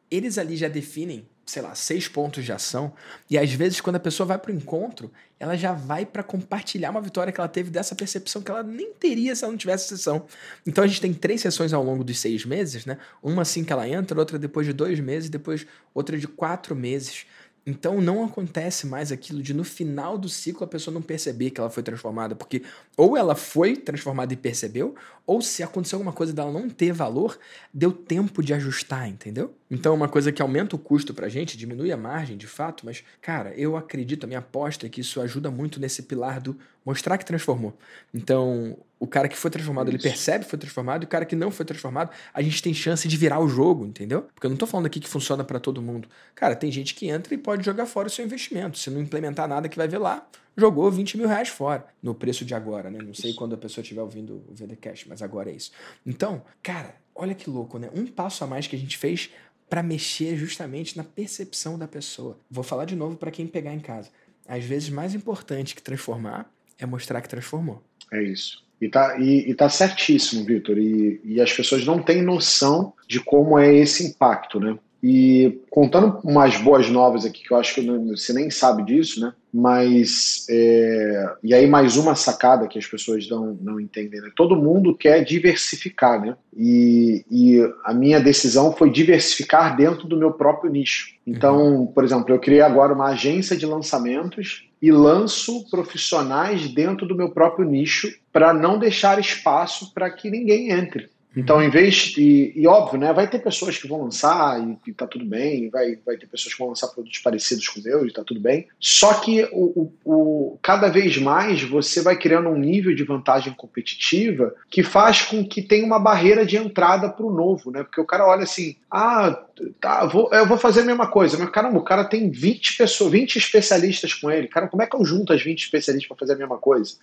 eles ali já definem sei lá, seis pontos de ação. E às vezes, quando a pessoa vai para o encontro, ela já vai para compartilhar uma vitória que ela teve dessa percepção que ela nem teria se ela não tivesse sessão. Então a gente tem três sessões ao longo dos seis meses, né? Uma assim que ela entra, outra depois de dois meses, depois outra de quatro meses. Então não acontece mais aquilo de no final do ciclo a pessoa não perceber que ela foi transformada, porque ou ela foi transformada e percebeu, ou se aconteceu alguma coisa dela não ter valor, deu tempo de ajustar, entendeu? Então, uma coisa que aumenta o custo pra gente, diminui a margem de fato, mas, cara, eu acredito, a minha aposta é que isso ajuda muito nesse pilar do mostrar que transformou. Então, o cara que foi transformado, isso. ele percebe que foi transformado, e o cara que não foi transformado, a gente tem chance de virar o jogo, entendeu? Porque eu não tô falando aqui que funciona para todo mundo. Cara, tem gente que entra e pode jogar fora o seu investimento. Se não implementar nada que vai ver lá, jogou 20 mil reais fora no preço de agora, né? Não sei quando a pessoa estiver ouvindo o VDCast, mas agora é isso. Então, cara, olha que louco, né? Um passo a mais que a gente fez para mexer justamente na percepção da pessoa. Vou falar de novo para quem pegar em casa. Às vezes, mais importante que transformar é mostrar que transformou. É isso. E tá, e, e tá certíssimo, Vitor. E, e as pessoas não têm noção de como é esse impacto, né? E contando umas boas novas aqui, que eu acho que você nem sabe disso, né? Mas, é, e aí mais uma sacada que as pessoas não, não entendem, né? Todo mundo quer diversificar, né? E, e a minha decisão foi diversificar dentro do meu próprio nicho. Então, por exemplo, eu criei agora uma agência de lançamentos e lanço profissionais dentro do meu próprio nicho para não deixar espaço para que ninguém entre. Então, em vez de. E óbvio, né? Vai ter pessoas que vão lançar e, e tá tudo bem, vai, vai ter pessoas que vão lançar produtos parecidos com o meu e tá tudo bem. Só que o, o, o, cada vez mais você vai criando um nível de vantagem competitiva que faz com que tenha uma barreira de entrada para o novo, né? Porque o cara olha assim, ah, tá, vou, eu vou fazer a mesma coisa. Mas caramba, o cara tem 20 pessoas, 20 especialistas com ele. Cara, como é que eu junto as 20 especialistas para fazer a mesma coisa?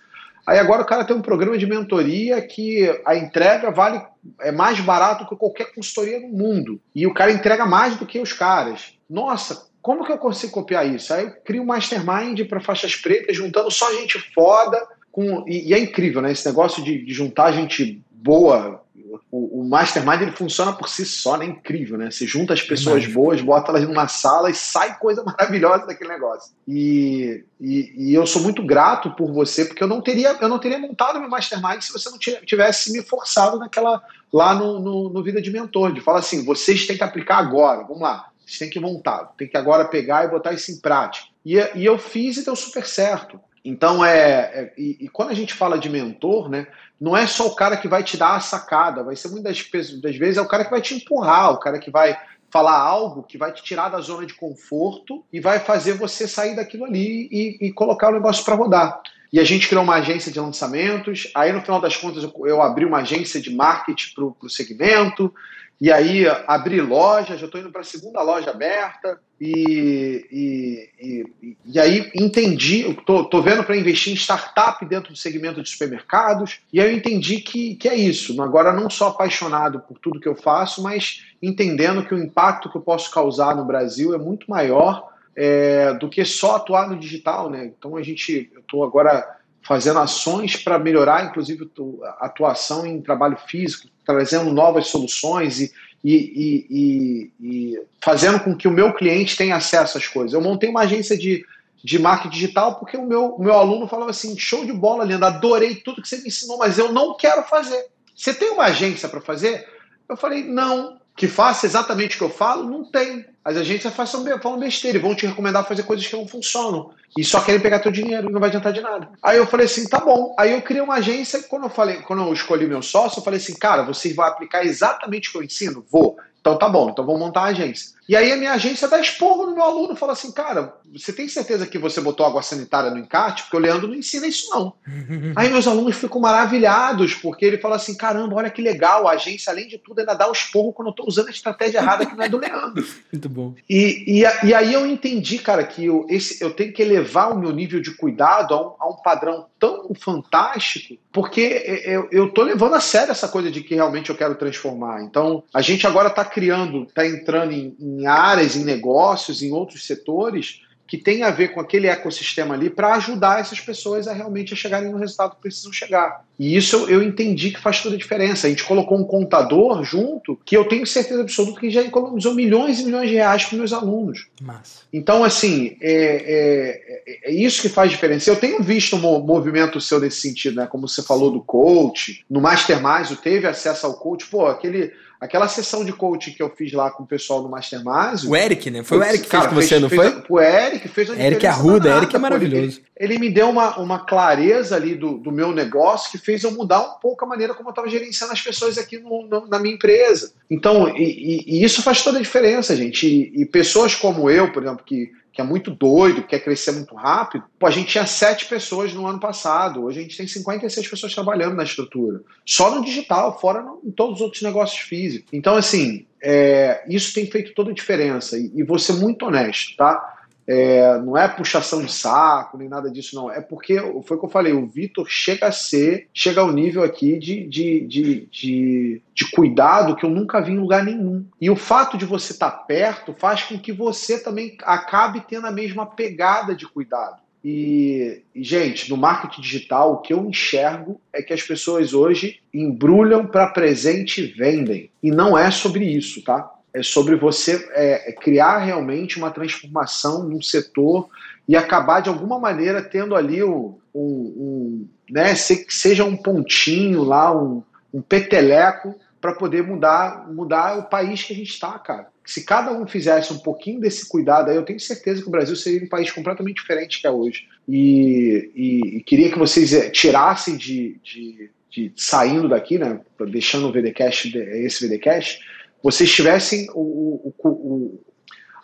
Aí agora o cara tem um programa de mentoria que a entrega vale é mais barato que qualquer consultoria no mundo. E o cara entrega mais do que os caras. Nossa, como que eu consigo copiar isso? Aí eu crio um mastermind para faixas pretas, juntando só gente foda. Com, e, e, é incrível, né? Esse negócio de, de juntar gente boa o, o mastermind ele funciona por si só, né? Incrível, né? Você junta as pessoas é boas, bota elas numa sala e sai coisa maravilhosa daquele negócio. E, e, e, eu sou muito grato por você, porque eu não teria, eu não teria montado meu mastermind se você não tivesse me forçado naquela lá no, no, no Vida de Mentor, de falar assim, vocês têm que aplicar agora, vamos lá, vocês têm que montar, tem que agora pegar e botar isso em prática. E, e eu fiz e deu super certo. Então, é, é e, e, quando a gente fala de mentor, né, não é só o cara que vai te dar a sacada, vai ser muitas das vezes é o cara que vai te empurrar, o cara que vai falar algo que vai te tirar da zona de conforto e vai fazer você sair daquilo ali e, e colocar o negócio para rodar. E a gente criou uma agência de lançamentos. Aí, no final das contas, eu, eu abri uma agência de marketing para o segmento. E aí abri loja, já estou indo para a segunda loja aberta. E, e, e, e aí entendi, estou vendo para investir em startup dentro do segmento de supermercados. E aí eu entendi que, que é isso. Agora não sou apaixonado por tudo que eu faço, mas entendendo que o impacto que eu posso causar no Brasil é muito maior é, do que só atuar no digital. Né? Então a gente, eu estou agora fazendo ações para melhorar, inclusive, a atuação em trabalho físico, trazendo novas soluções e, e, e, e, fazendo com que o meu cliente tenha acesso às coisas. Eu montei uma agência de, de marketing digital porque o meu, o meu aluno falava assim: show de bola, Linda, adorei tudo que você me ensinou, mas eu não quero fazer. Você tem uma agência para fazer? Eu falei: não. Que faça exatamente o que eu falo? Não tem. As agências falam besteira e vão te recomendar fazer coisas que não funcionam. E só querem pegar teu dinheiro e não vai adiantar de nada. Aí eu falei assim, tá bom. Aí eu criei uma agência, quando eu falei, quando eu escolhi meu sócio, eu falei assim, cara, você vai aplicar exatamente o que eu ensino? Vou. Então tá bom, então vamos montar a agência. E aí a minha agência dá esporro no meu aluno, fala assim, cara, você tem certeza que você botou água sanitária no encarte? Porque o Leandro não ensina isso não. aí meus alunos ficam maravilhados, porque ele fala assim, caramba, olha que legal, a agência, além de tudo, ainda dá o esporro quando eu tô usando a estratégia errada que não é do Leandro. Muito bom. E, e, e, aí eu entendi, cara, que eu, esse, eu tenho que elevar o meu nível de cuidado a um, a um padrão tão fantástico, porque eu, eu tô levando a sério essa coisa de que realmente eu quero transformar. Então, a gente agora está criando, está entrando em, em áreas, em negócios, em outros setores que tem a ver com aquele ecossistema ali para ajudar essas pessoas a realmente chegarem no resultado que precisam chegar. E isso eu entendi que faz toda a diferença. A gente colocou um contador junto que eu tenho certeza absoluta que já economizou milhões e milhões de reais para meus alunos. Massa. Então, assim, é, é, é, isso que faz diferença. Eu tenho visto um movimento seu nesse sentido, né? Como você falou do coach, no Mastermind, teve acesso ao coach. Pô, aquele Aquela sessão de coaching que eu fiz lá com o pessoal do Mastermind. O Eric, né? Foi o Eric que fez com você, fez, não fez, foi? O Eric fez uma Eric Arruda, Eric é maravilhoso. Ele, ele, me deu uma, uma clareza ali do, do meu negócio que fez eu mudar um pouco a maneira como eu estava gerenciando as pessoas aqui no, no, na minha empresa. Então, e, e, e, isso faz toda a diferença, gente. E, e pessoas como eu, por exemplo, que que é muito doido, quer crescer muito rápido, pô, a gente tinha sete pessoas no ano passado, hoje a gente tem 56 pessoas trabalhando na estrutura. Só no digital, fora no, em todos os outros negócios físicos. Então, assim, é, isso tem feito toda a diferença. E, e vou ser muito honesto, tá? É, não é puxação de saco, nem nada disso, não. É porque, foi o que eu falei, o Vitor chega a ser, chega ao nível aqui de, de, de, de, de cuidado que eu nunca vi em lugar nenhum. E o fato de você estar tá perto faz com que você também acabe tendo a mesma pegada de cuidado. E, gente, no marketing digital, o que eu enxergo é que as pessoas hoje embrulham para presente e vendem. E não é sobre isso, tá? É sobre você é, é, criar realmente uma transformação num setor e acabar de alguma maneira tendo ali um, um, um né, seja um pontinho lá, um, um peteleco para poder mudar, mudar o país que a gente está, cara. Se cada um fizesse um pouquinho desse cuidado, aí eu tenho certeza que o Brasil seria um país completamente diferente que é hoje. E, e, e queria que vocês é, tirassem de, de, de, saindo daqui, né, deixando o VDCast, esse VDCast, vocês tivessem o, o, o,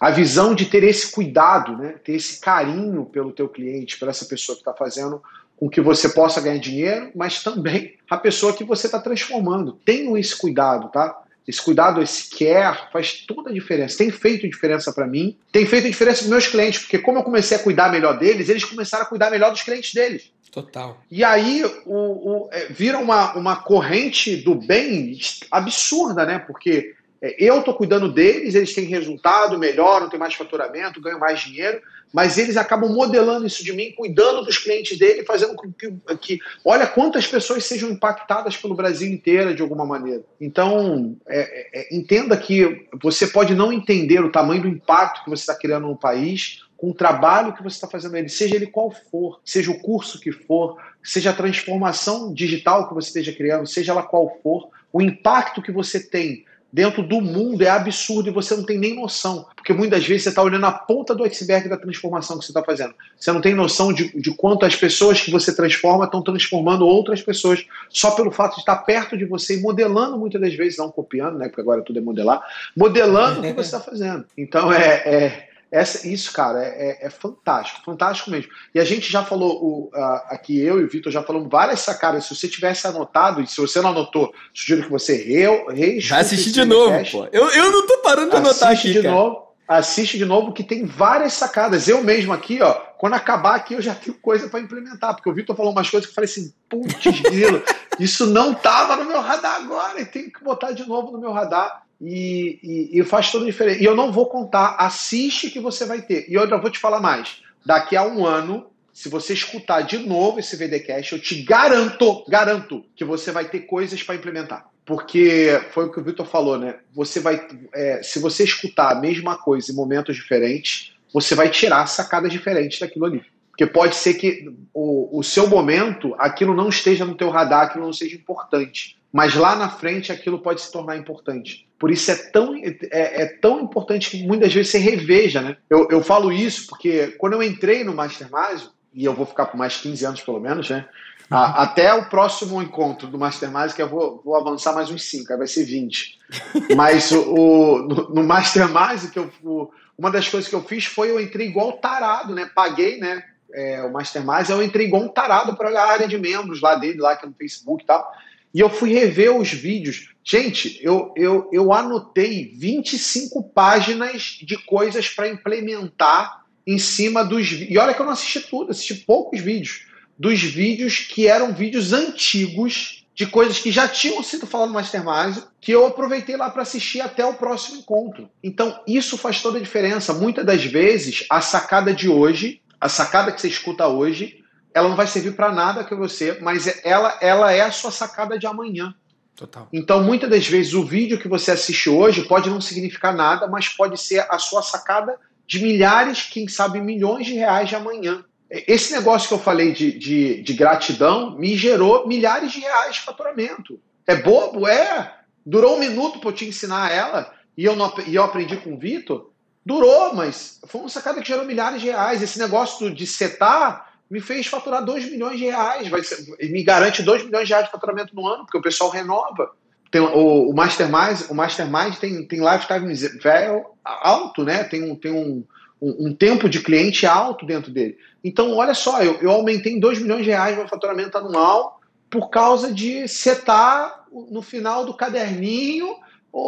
a visão de ter esse cuidado, né? ter esse carinho pelo teu cliente, pela essa pessoa que está fazendo com que você possa ganhar dinheiro, mas também a pessoa que você está transformando. Tenham esse cuidado, tá? Esse cuidado, esse care, faz toda a diferença. Tem feito diferença para mim, tem feito diferença para meus clientes, porque como eu comecei a cuidar melhor deles, eles começaram a cuidar melhor dos clientes deles. Total. E aí o, o, é, vira uma, uma corrente do bem absurda, né? Porque eu estou cuidando deles, eles têm resultado, melhoram, têm mais faturamento, ganham mais dinheiro, mas eles acabam modelando isso de mim, cuidando dos clientes dele, fazendo com que, que olha quantas pessoas sejam impactadas pelo Brasil inteiro de alguma maneira. Então, é, é, é, entenda que você pode não entender o tamanho do impacto que você está criando no país com o trabalho que você está fazendo ele, seja ele qual for, seja o curso que for, seja a transformação digital que você esteja criando, seja ela qual for, o impacto que você tem dentro do mundo é absurdo e você não tem nem noção. Porque muitas vezes você está olhando a ponta do iceberg da transformação que você está fazendo. Você não tem noção de, de quanto as pessoas que você transforma estão transformando outras pessoas só pelo fato de estar perto de você e modelando muitas das vezes, não copiando, né? Porque agora tudo é modelar, modelando o que você está fazendo. Então é, é essa, isso, cara, é, é, é, fantástico, fantástico mesmo. E a gente já falou, o, aqui eu e o Vitor já falamos várias sacadas. Se você tivesse anotado, e se você não anotou, sugiro que você re, Vai assistir de novo, pô. Eu, eu não tô parando de anotar aqui, de cara. novo. Assiste de novo, que tem várias sacadas. Eu mesmo aqui, ó, quando acabar aqui, eu já tenho coisa para implementar. Porque o Vitor falou umas coisas que eu falei assim, putz, grilo, isso não tava no meu radar agora, e tem que botar de novo no meu radar. E, e, e, faz toda a diferença. E eu não vou contar, assiste que você vai ter. E eu ainda vou te falar mais. Daqui a um ano, se você escutar de novo esse VDcast, eu te garanto, garanto que você vai ter coisas para implementar. Porque foi o que o Vitor falou, né? Você vai, é, se você escutar a mesma coisa em momentos diferentes, você vai tirar sacadas diferentes daquilo ali. Porque pode ser que o, o seu momento, aquilo não esteja no teu radar, aquilo não seja importante mas lá na frente aquilo pode se tornar importante. Por isso é tão, é, é tão importante que muitas vezes você reveja, né? Eu, eu falo isso porque quando eu entrei no Mastermind, e eu vou ficar por mais 15 anos pelo menos, né? Ah, até o próximo encontro do Mastermind, que eu vou, vou avançar mais uns 5, aí vai ser 20. Mas o, o no, no Mastermind, que eu, o, uma das coisas que eu fiz foi eu entrei igual tarado, né? Paguei, né? É, o Mastermind, eu entrei igual um tarado para a área de membros lá dele, lá que é no Facebook e tal. E eu fui rever os vídeos. Gente, eu, eu, eu anotei 25 páginas de coisas para implementar em cima dos. E olha que eu não assisti tudo, assisti poucos vídeos dos vídeos que eram vídeos antigos de coisas que já tinham sido faladas no Mastermind, que eu aproveitei lá para assistir até o próximo encontro. Então, isso faz toda a diferença. Muitas das vezes, a sacada de hoje, a sacada que você escuta hoje, ela não vai servir para nada que você, mas ela, ela é a sua sacada de amanhã. Total. Então, muitas das vezes, o vídeo que você assiste hoje pode não significar nada, mas pode ser a sua sacada de milhares, quem sabe milhões de reais de amanhã. Esse negócio que eu falei de, de, de gratidão me gerou milhares de reais de faturamento. É bobo? É. Durou um minuto para eu te ensinar ela e eu, não, e eu aprendi com o Vitor. Durou, mas foi uma sacada que gerou milhares de reais. Esse negócio de setar me fez faturar 2 milhões de reais. Vai ser, me garante 2 milhões de reais de faturamento no ano, porque o pessoal renova. Tem, o, o Mastermind, o Mastermind tem, tem lifetime velho alto, né? Tem um, tem um, um, um, tempo de cliente alto dentro dele. Então, olha só, eu, eu aumentei em 2 milhões de reais meu faturamento anual por causa de setar no final do caderninho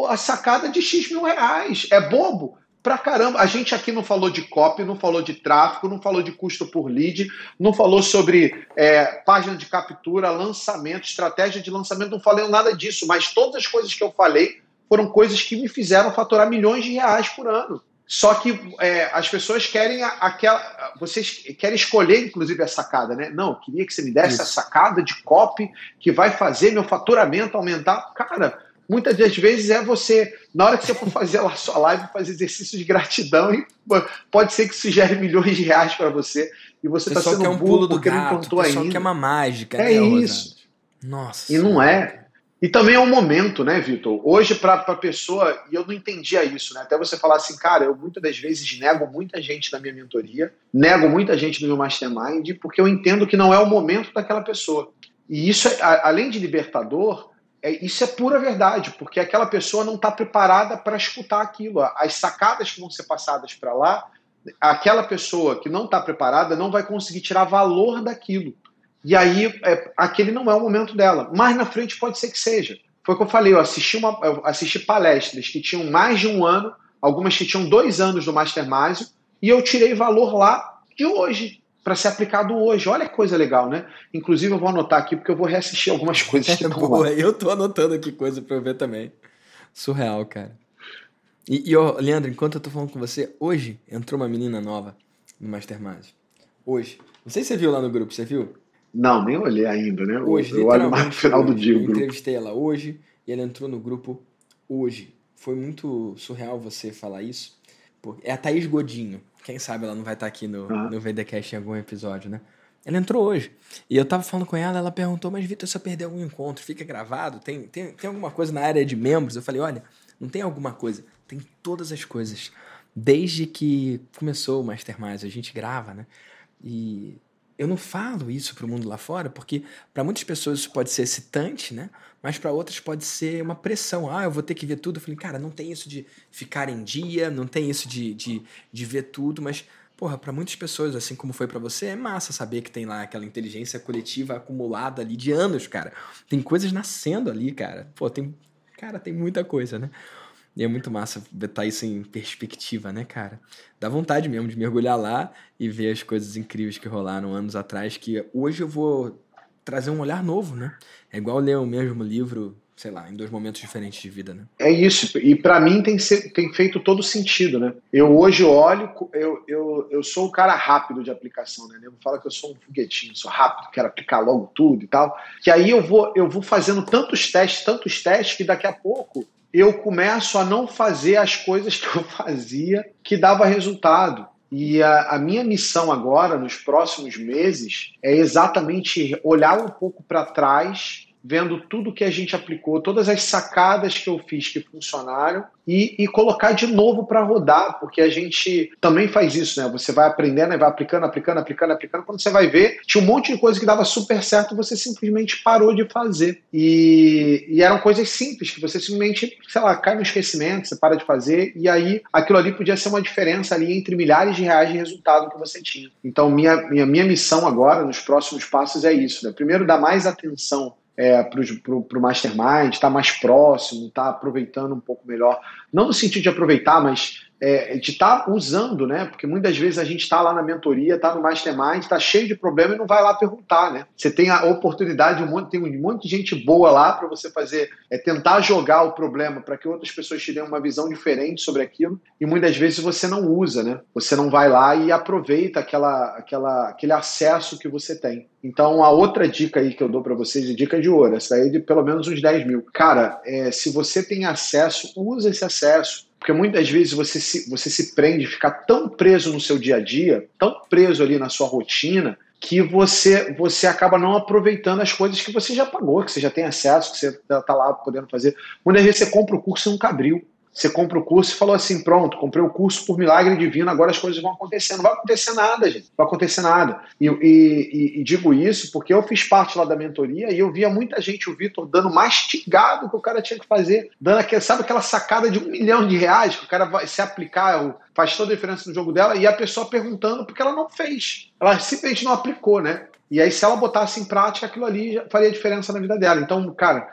a sacada de X mil reais. É bobo? Pra caramba. A gente aqui não falou de copy, não falou de tráfego, não falou de custo por lead, não falou sobre é, página de captura, lançamento, estratégia de lançamento, não falei nada disso, mas todas as coisas que eu falei foram coisas que me fizeram faturar milhões de reais por ano. Só que é, as pessoas querem aquela. Vocês querem escolher, inclusive, a sacada, né? Não, eu queria que você me desse Isso. a sacada de copy que vai fazer meu faturamento aumentar. Cara, muitas das vezes é você, na hora que você for fazer lá sua live, fazer exercício de gratidão e pode ser que isso gere milhões de reais para você e você está sendo um pulo do gato, não contou ainda. que é uma mágica, é né, isso. Nossa. E não é. E também é um momento, né, Vitor? Hoje, para a pessoa, e eu não entendia isso, né? Até você falar assim, cara, eu muitas das vezes nego muita gente na minha mentoria, nego muita gente no meu mastermind, porque eu entendo que não é o momento daquela pessoa. E isso, é, além de libertador, isso é pura verdade, porque aquela pessoa não está preparada para escutar aquilo. As sacadas que vão ser passadas para lá, aquela pessoa que não está preparada não vai conseguir tirar valor daquilo. E aí, é, aquele não é o momento dela. Mais na frente pode ser que seja. Foi o que eu falei, eu assisti, uma, eu assisti palestras que tinham mais de um ano, algumas que tinham dois anos do Mastermind, e eu tirei valor lá de hoje, para ser aplicado hoje. Olha que coisa legal, né? Inclusive, eu vou anotar aqui porque eu vou reassistir algumas coisas que é boa, Eu tô anotando aqui coisa para eu ver também. Surreal, cara. E, e ó, Leandro, enquanto eu tô falando com você, hoje entrou uma menina nova no Mastermind. Hoje. Não sei se você viu lá no grupo, você viu? Não, nem olhei ainda, né? Hoje, eu olho mais no final do dia. Eu entrevistei ela hoje e ela entrou no grupo hoje. Foi muito surreal você falar isso. É a Thaís Godinho. Quem sabe ela não vai estar aqui no, ah. no VDCast em algum episódio, né? Ela entrou hoje. E eu tava falando com ela, ela perguntou, mas Vitor, se eu perder algum encontro, fica gravado? Tem, tem, tem alguma coisa na área de membros? Eu falei, olha, não tem alguma coisa. Tem todas as coisas. Desde que começou o Mastermind, a gente grava, né? E eu não falo isso para o mundo lá fora, porque para muitas pessoas isso pode ser excitante, né? Mas para outras pode ser uma pressão. Ah, eu vou ter que ver tudo. Eu falei, cara, não tem isso de ficar em dia, não tem isso de, de, de ver tudo, mas, porra, para muitas pessoas, assim como foi para você, é massa saber que tem lá aquela inteligência coletiva acumulada ali de anos, cara. Tem coisas nascendo ali, cara. Pô, tem. Cara, tem muita coisa, né? E é muito massa botar isso em perspectiva, né, cara? Dá vontade mesmo de mergulhar lá e ver as coisas incríveis que rolaram anos atrás, que hoje eu vou trazer um olhar novo, né? É igual ler o mesmo livro, sei lá, em dois momentos diferentes de vida, né? É isso, e para mim tem, ser, tem feito todo sentido, né? Eu hoje olho, eu, eu, eu sou o cara rápido de aplicação, né? Eu falo que eu sou um foguetinho, sou rápido, quero aplicar logo tudo e tal. Que aí eu vou, eu vou fazendo tantos testes, tantos testes, que daqui a pouco eu começo a não fazer as coisas que eu fazia que dava resultado. E a, a minha missão agora, nos próximos meses, é exatamente olhar um pouco para trás vendo tudo que a gente aplicou, todas as sacadas que eu fiz que funcionaram e, e colocar de novo para rodar, porque a gente também faz isso, né? Você vai aprendendo e vai aplicando, aplicando, aplicando, aplicando. Quando você vai ver, tinha um monte de coisa que dava super certo, você simplesmente parou de fazer. E, e eram coisas simples que você simplesmente, sei lá, cai no esquecimento, você para de fazer, e aí aquilo ali podia ser uma diferença ali entre milhares de reais de resultado que você tinha. Então, minha, minha, minha missão agora, nos próximos passos, é isso, né? Primeiro, dar mais atenção é, para o mastermind, estar tá mais próximo, estar tá aproveitando um pouco melhor. Não no sentido de aproveitar, mas é, de estar tá usando, né? Porque muitas vezes a gente está lá na mentoria, está no mastermind, está cheio de problema e não vai lá perguntar, né? Você tem a oportunidade, um monte, tem um monte de gente boa lá para você fazer, é tentar jogar o problema para que outras pessoas te uma visão diferente sobre aquilo e muitas vezes você não usa, né? Você não vai lá e aproveita aquela, aquela, aquele acesso que você tem. Então, a outra dica aí que eu dou para vocês, dica de ouro, essa aí de pelo menos uns 10 mil. Cara, é, se você tem acesso, usa esse acesso. Porque muitas vezes você se, você se prende, fica tão preso no seu dia a dia, tão preso ali na sua rotina, que você você acaba não aproveitando as coisas que você já pagou, que você já tem acesso, que você está lá podendo fazer. Muitas vezes você compra o curso e nunca abriu. Você compra o curso e falou assim: pronto, comprei o curso por milagre divino, agora as coisas vão acontecer. Não vai acontecer nada, gente. Não vai acontecer nada. E, e, e, digo isso porque eu fiz parte lá da mentoria e eu via muita gente, o Vitor, dando mastigado que o cara tinha que fazer, dando aquela, sabe aquela sacada de um milhão de reais que o cara vai se aplicar, faz toda a diferença no jogo dela, e a pessoa perguntando porque ela não fez. Ela simplesmente não aplicou, né? E aí, se ela botasse em prática, aquilo ali faria diferença na vida dela. Então, cara,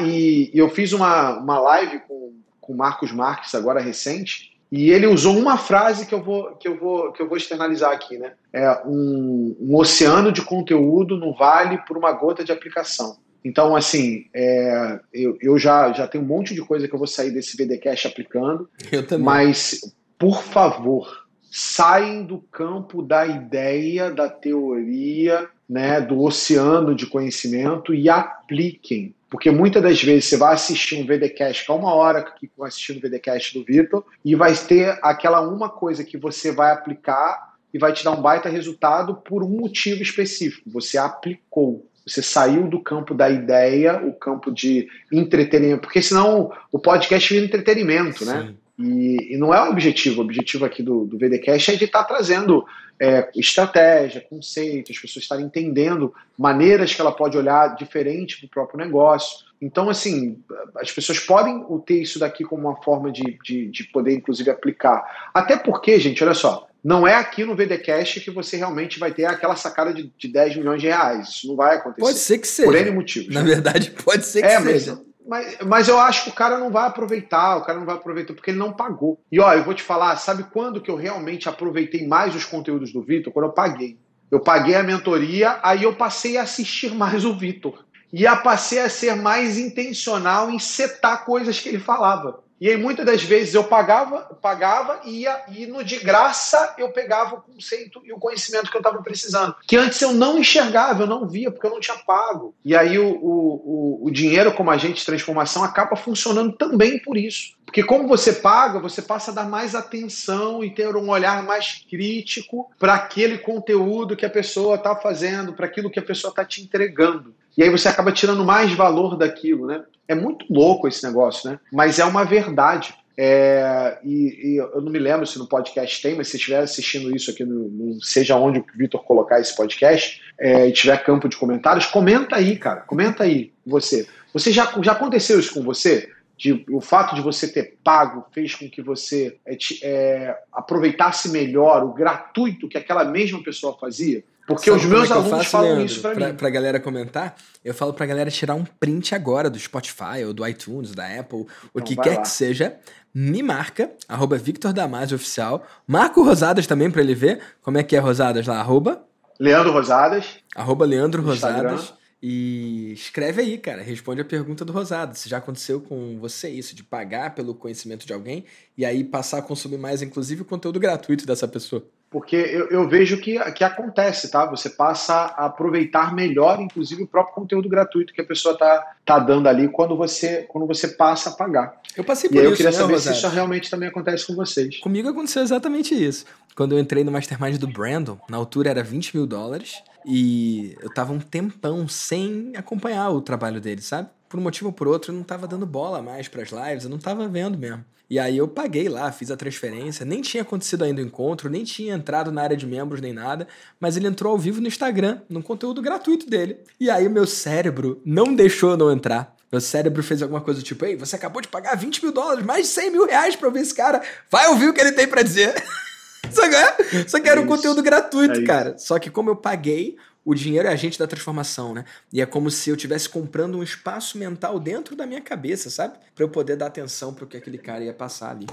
e, e eu fiz uma, uma live com com o Marcos Marques, agora recente, e ele usou uma frase que eu vou, que eu vou, que eu vou externalizar aqui, né? É um, um oceano de conteúdo no vale por uma gota de aplicação. Então, assim, é, eu, eu já, já tenho um monte de coisa que eu vou sair desse VDcast aplicando. Eu também. Mas, por favor, saem do campo da ideia, da teoria, né, do oceano de conhecimento e apliquem. Porque muitas das vezes você vai assistir um VDcast, que é uma hora que vai assistir o VDcast do Vitor, e vai ter aquela uma coisa que você vai aplicar e vai te dar um baita resultado por um motivo específico. Você aplicou. Você saiu do campo da ideia, o campo de entretenimento, porque senão o podcast vira entretenimento, né? Sim. né? E, e, não é o objetivo. O objetivo aqui do, do VDcast é de estar tá trazendo é, estratégia, conceito, as pessoas estarem entendendo maneiras que ela pode olhar diferente para o próprio negócio. Então, assim, as pessoas podem ter isso daqui como uma forma de, de, de poder, inclusive, aplicar. Até porque, gente, olha só, não é aqui no VDcast que você realmente vai ter aquela sacada de, de 10 milhões de reais. Isso não vai acontecer. Pode ser que seja. Por N motivos. Na né? verdade, pode ser que é, seja. Mas, mas, mas eu acho que o cara não vai aproveitar, o cara não vai aproveitar porque ele não pagou. E ó, eu vou te falar, sabe quando que eu realmente aproveitei mais os conteúdos do Vitor? Quando eu paguei. Eu paguei a mentoria, aí eu passei a assistir mais o Vitor. E a passei a ser mais intencional em setar coisas que ele falava. E aí muitas das vezes eu pagava, pagava e ia, e no de graça eu pegava o conceito e o conhecimento que eu estava precisando. Que antes eu não enxergava, eu não via, porque eu não tinha pago. E aí o, o, o dinheiro como agente de transformação acaba funcionando também por isso. Porque como você paga, você passa a dar mais atenção e ter um olhar mais crítico para aquele conteúdo que a pessoa está fazendo, para aquilo que a pessoa está te entregando. E aí você acaba tirando mais valor daquilo, né? É muito louco esse negócio, né? Mas é uma verdade. É, e, e, eu não me lembro se no podcast tem, mas se estiver assistindo isso aqui, no, no, seja onde o Vitor colocar esse podcast, é, e tiver campo de comentários, comenta aí, cara. Comenta aí, você. Você já, já aconteceu isso com você? De, o fato de você ter pago fez com que você é, é, aproveitasse melhor o gratuito que aquela mesma pessoa fazia? Porque Sabe os meus é alunos faço, falam Leandro, isso pra, pra mim. Pra galera comentar, eu falo pra galera tirar um print agora do Spotify, ou do iTunes, da Apple, então, o que quer lá. que seja. Me marca, arroba Victor Damasio Oficial. Marca o Rosadas também pra ele ver como é que é Rosadas lá, arroba... Leandro Rosadas. Arroba Leandro Rosadas. E escreve aí, cara. Responde a pergunta do Rosado. Se já aconteceu com você isso, de pagar pelo conhecimento de alguém e aí passar a consumir mais, inclusive, o conteúdo gratuito dessa pessoa. Porque eu, eu vejo que, que acontece, tá? Você passa a aproveitar melhor, inclusive, o próprio conteúdo gratuito que a pessoa tá, tá dando ali quando você, quando você passa a pagar. Eu passei por e isso. eu queria né, saber Rosado? se isso realmente também acontece com vocês. Comigo aconteceu exatamente isso. Quando eu entrei no Mastermind do Brandon, na altura era 20 mil dólares. E eu tava um tempão sem acompanhar o trabalho dele, sabe? Por um motivo ou por outro, eu não tava dando bola mais pras lives, eu não tava vendo mesmo. E aí eu paguei lá, fiz a transferência, nem tinha acontecido ainda o encontro, nem tinha entrado na área de membros nem nada, mas ele entrou ao vivo no Instagram, num conteúdo gratuito dele. E aí o meu cérebro não deixou eu não entrar. Meu cérebro fez alguma coisa tipo, ei, você acabou de pagar 20 mil dólares, mais de 100 mil reais pra ouvir esse cara, vai ouvir o que ele tem para dizer. Só que, é, só que era um conteúdo gratuito, é cara. Só que como eu paguei, o dinheiro é agente da transformação, né? E é como se eu estivesse comprando um espaço mental dentro da minha cabeça, sabe? Para eu poder dar atenção pro que aquele cara ia passar ali.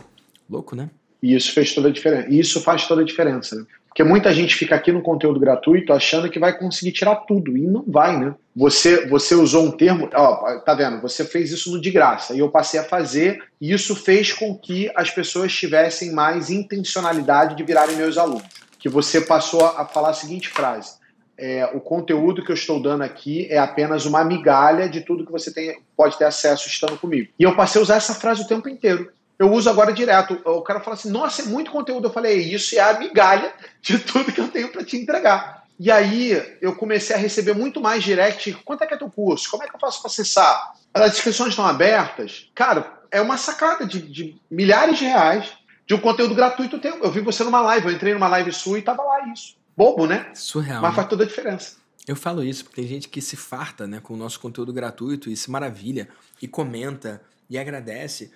Louco, né? E isso fez toda a diferença. Isso faz toda a diferença, né? Porque muita gente fica aqui no conteúdo gratuito achando que vai conseguir tirar tudo e não vai, né? Você você usou um termo, ó, tá vendo? Você fez isso no de graça e eu passei a fazer e isso fez com que as pessoas tivessem mais intencionalidade de virarem meus alunos. Que você passou a falar a seguinte frase: é, o conteúdo que eu estou dando aqui é apenas uma migalha de tudo que você tem, pode ter acesso estando comigo. E eu passei a usar essa frase o tempo inteiro eu uso agora direto. O cara fala assim: nossa, é muito conteúdo. Eu falei: isso é a migalha de tudo que eu tenho para te entregar. E aí eu comecei a receber muito mais direct. Quanto é que é teu curso? Como é que eu faço para acessar? As inscrições estão abertas. Cara, é uma sacada de, de, milhares de reais de um conteúdo gratuito. Eu vi você numa live, eu entrei numa live sua e tava lá isso. Bobo, né? Surreal. Mas né? faz toda a diferença. Eu falo isso porque tem gente que se farta né, com o nosso conteúdo gratuito e se maravilha e comenta e agradece.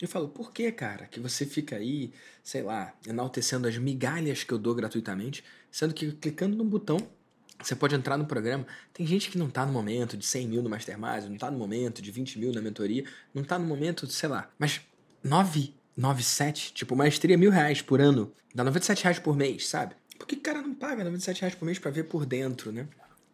Eu falo, por que, cara, que você fica aí, sei lá, enaltecendo as migalhas que eu dou gratuitamente, sendo que clicando num botão você pode entrar no programa. Tem gente que não tá no momento de 100 mil no Mastermind, não tá no momento de 20 mil na mentoria, não tá no momento, de, sei lá, mas 997, tipo, maestria mil reais por ano, dá 97 reais por mês, sabe? Por que o cara não paga 97 reais por mês para ver por dentro, né?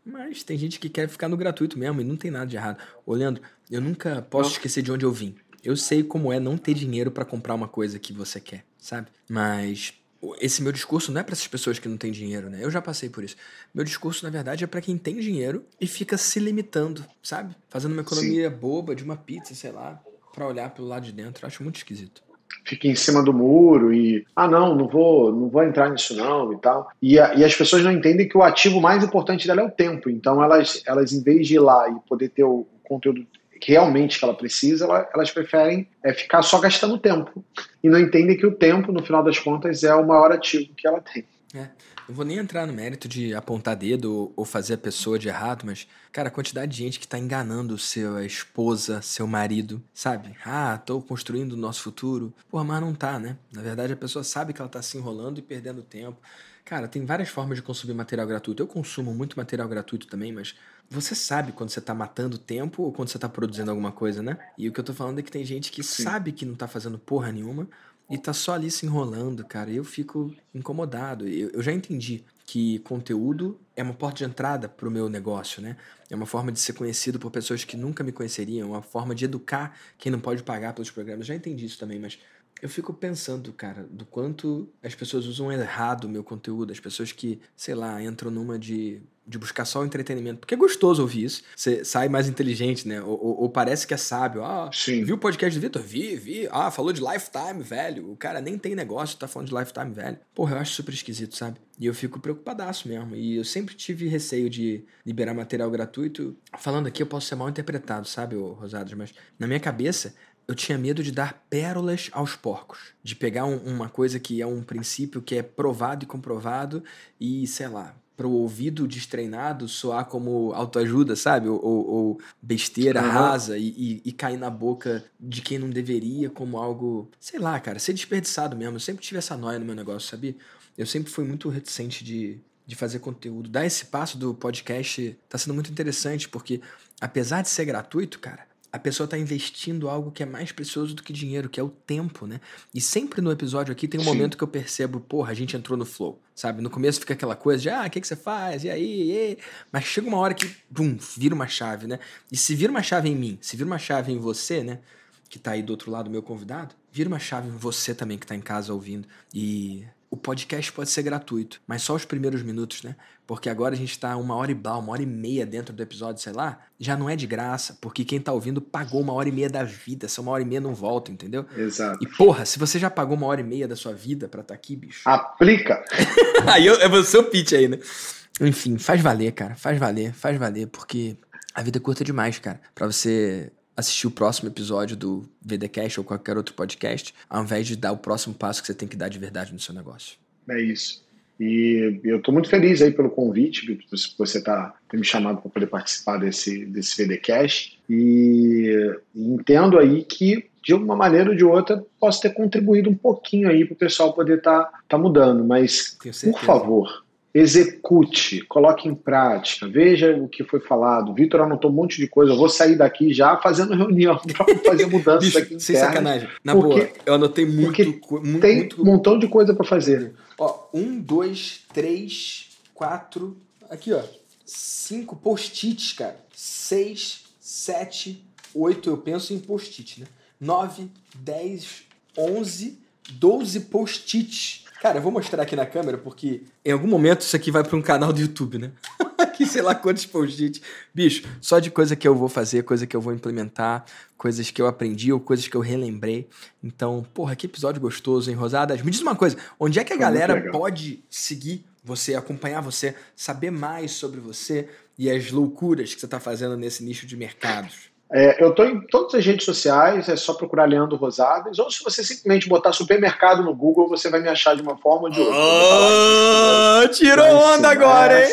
Mas tem gente que quer ficar no gratuito mesmo e não tem nada de errado. Ô, Leandro, eu nunca posso esquecer de onde eu vim. Eu sei como é não ter dinheiro para comprar uma coisa que você quer, sabe? Mas esse meu discurso não é para essas pessoas que não têm dinheiro, né? Eu já passei por isso. Meu discurso, na verdade, é para quem tem dinheiro e fica se limitando, sabe? Fazendo uma economia Sim. boba de uma pizza, sei lá, para olhar pelo lado de dentro. Eu acho muito esquisito. Fica em cima do muro e ah não, não vou, não vou entrar nisso não e tal. E, a, e as pessoas não entendem que o ativo mais importante dela é o tempo. Então elas, elas em vez de ir lá e poder ter o conteúdo realmente que ela precisa, ela, elas preferem é, ficar só gastando tempo e não entendem que o tempo, no final das contas, é o maior ativo que ela tem. É. Não vou nem entrar no mérito de apontar dedo ou fazer a pessoa de errado, mas, cara, a quantidade de gente que tá enganando sua esposa, seu marido, sabe? Ah, tô construindo o nosso futuro. Porra, mas não tá, né? Na verdade, a pessoa sabe que ela tá se enrolando e perdendo tempo. Cara, tem várias formas de consumir material gratuito. Eu consumo muito material gratuito também, mas você sabe quando você tá matando tempo ou quando você tá produzindo alguma coisa, né? E o que eu tô falando é que tem gente que Sim. sabe que não tá fazendo porra nenhuma e tá só ali se enrolando, cara. E eu fico incomodado. Eu, eu já entendi que conteúdo é uma porta de entrada para o meu negócio, né? É uma forma de ser conhecido por pessoas que nunca me conheceriam, é uma forma de educar quem não pode pagar pelos programas. Eu já entendi isso também, mas eu fico pensando, cara, do quanto as pessoas usam errado o meu conteúdo, as pessoas que, sei lá, entram numa de, de buscar só o entretenimento. Porque é gostoso ouvir isso. Você sai mais inteligente, né? Ou, ou, ou parece que é sábio. Ah, Sim. viu o podcast do Vitor? Vi, vi. Ah, falou de lifetime, velho. O cara nem tem negócio, tá falando de lifetime, velho. Porra, eu acho super esquisito, sabe? E eu fico preocupadaço mesmo. E eu sempre tive receio de liberar material gratuito. Falando aqui, eu posso ser mal interpretado, sabe, Rosados? Mas na minha cabeça, eu tinha medo de dar pérolas aos porcos. De pegar um, uma coisa que é um princípio que é provado e comprovado e, sei lá, para o ouvido destreinado soar como autoajuda, sabe? Ou, ou, ou besteira uhum. rasa e, e, e, cair na boca de quem não deveria como algo, sei lá, cara, ser desperdiçado mesmo. Eu sempre tive essa noia no meu negócio, sabia? Eu sempre fui muito reticente de, de fazer conteúdo. Dar esse passo do podcast tá sendo muito interessante, porque apesar de ser gratuito, cara, a pessoa está investindo algo que é mais precioso do que dinheiro, que é o tempo, né? E sempre no episódio aqui tem um Sim. momento que eu percebo, porra, a gente entrou no flow, sabe? No começo fica aquela coisa de, ah, o que, que você faz? E aí? E aí? Mas chega uma hora que, bum, vira uma chave, né? E se vira uma chave em mim, se vira uma chave em você, né? Que tá aí do outro lado, meu convidado, vira uma chave em você também que tá em casa ouvindo. E o podcast pode ser gratuito, mas só os primeiros minutos, né? Porque agora a gente tá uma hora e blá, uma hora e meia dentro do episódio, sei lá, já não é de graça, porque quem tá ouvindo pagou uma hora e meia da vida, essa uma hora e meia não volta, entendeu? Exato. E porra, se você já pagou uma hora e meia da sua vida pra estar tá aqui, bicho. Aplica! aí eu, é você o pitch aí, né? Enfim, faz valer, cara. Faz valer, faz valer, porque a vida é curta demais, cara. Para você assistir o próximo episódio do VDcast ou qualquer outro podcast, ao invés de dar o próximo passo que você tem que dar de verdade no seu negócio. É isso. E eu estou muito feliz aí pelo convite, você tá me chamado para poder participar desse, desse VDcast. E entendo aí que, de uma maneira ou de outra, posso ter contribuído um pouquinho aí para o pessoal poder estar tá, tá mudando. Mas, por favor, execute, coloque em prática, veja o que foi falado. Vitor anotou um monte de coisa, eu vou sair daqui já fazendo reunião para fazer mudanças Bicho, aqui Sem sacanagem. Na porque, boa, eu anotei muito. muito tem muito... um montão de coisa para fazer. Ó, um, dois, três, quatro, aqui ó, cinco post-its, cara. Seis, sete, oito, eu penso em post-it, né? Nove, dez, onze, doze post-its Cara, eu vou mostrar aqui na câmera porque em algum momento isso aqui vai para um canal do YouTube, né? que sei lá quantos post Bicho, só de coisa que eu vou fazer, coisa que eu vou implementar, coisas que eu aprendi ou coisas que eu relembrei. Então, porra, que episódio gostoso, hein, Rosadas? Me diz uma coisa, onde é que a Foi galera pode seguir você, acompanhar você, saber mais sobre você e as loucuras que você está fazendo nesse nicho de mercados? É, eu estou em todas as redes sociais, é só procurar Leandro Rosadas, ou se você simplesmente botar supermercado no Google, você vai me achar de uma forma ou de outra. Oh, tirou onda agora, hein?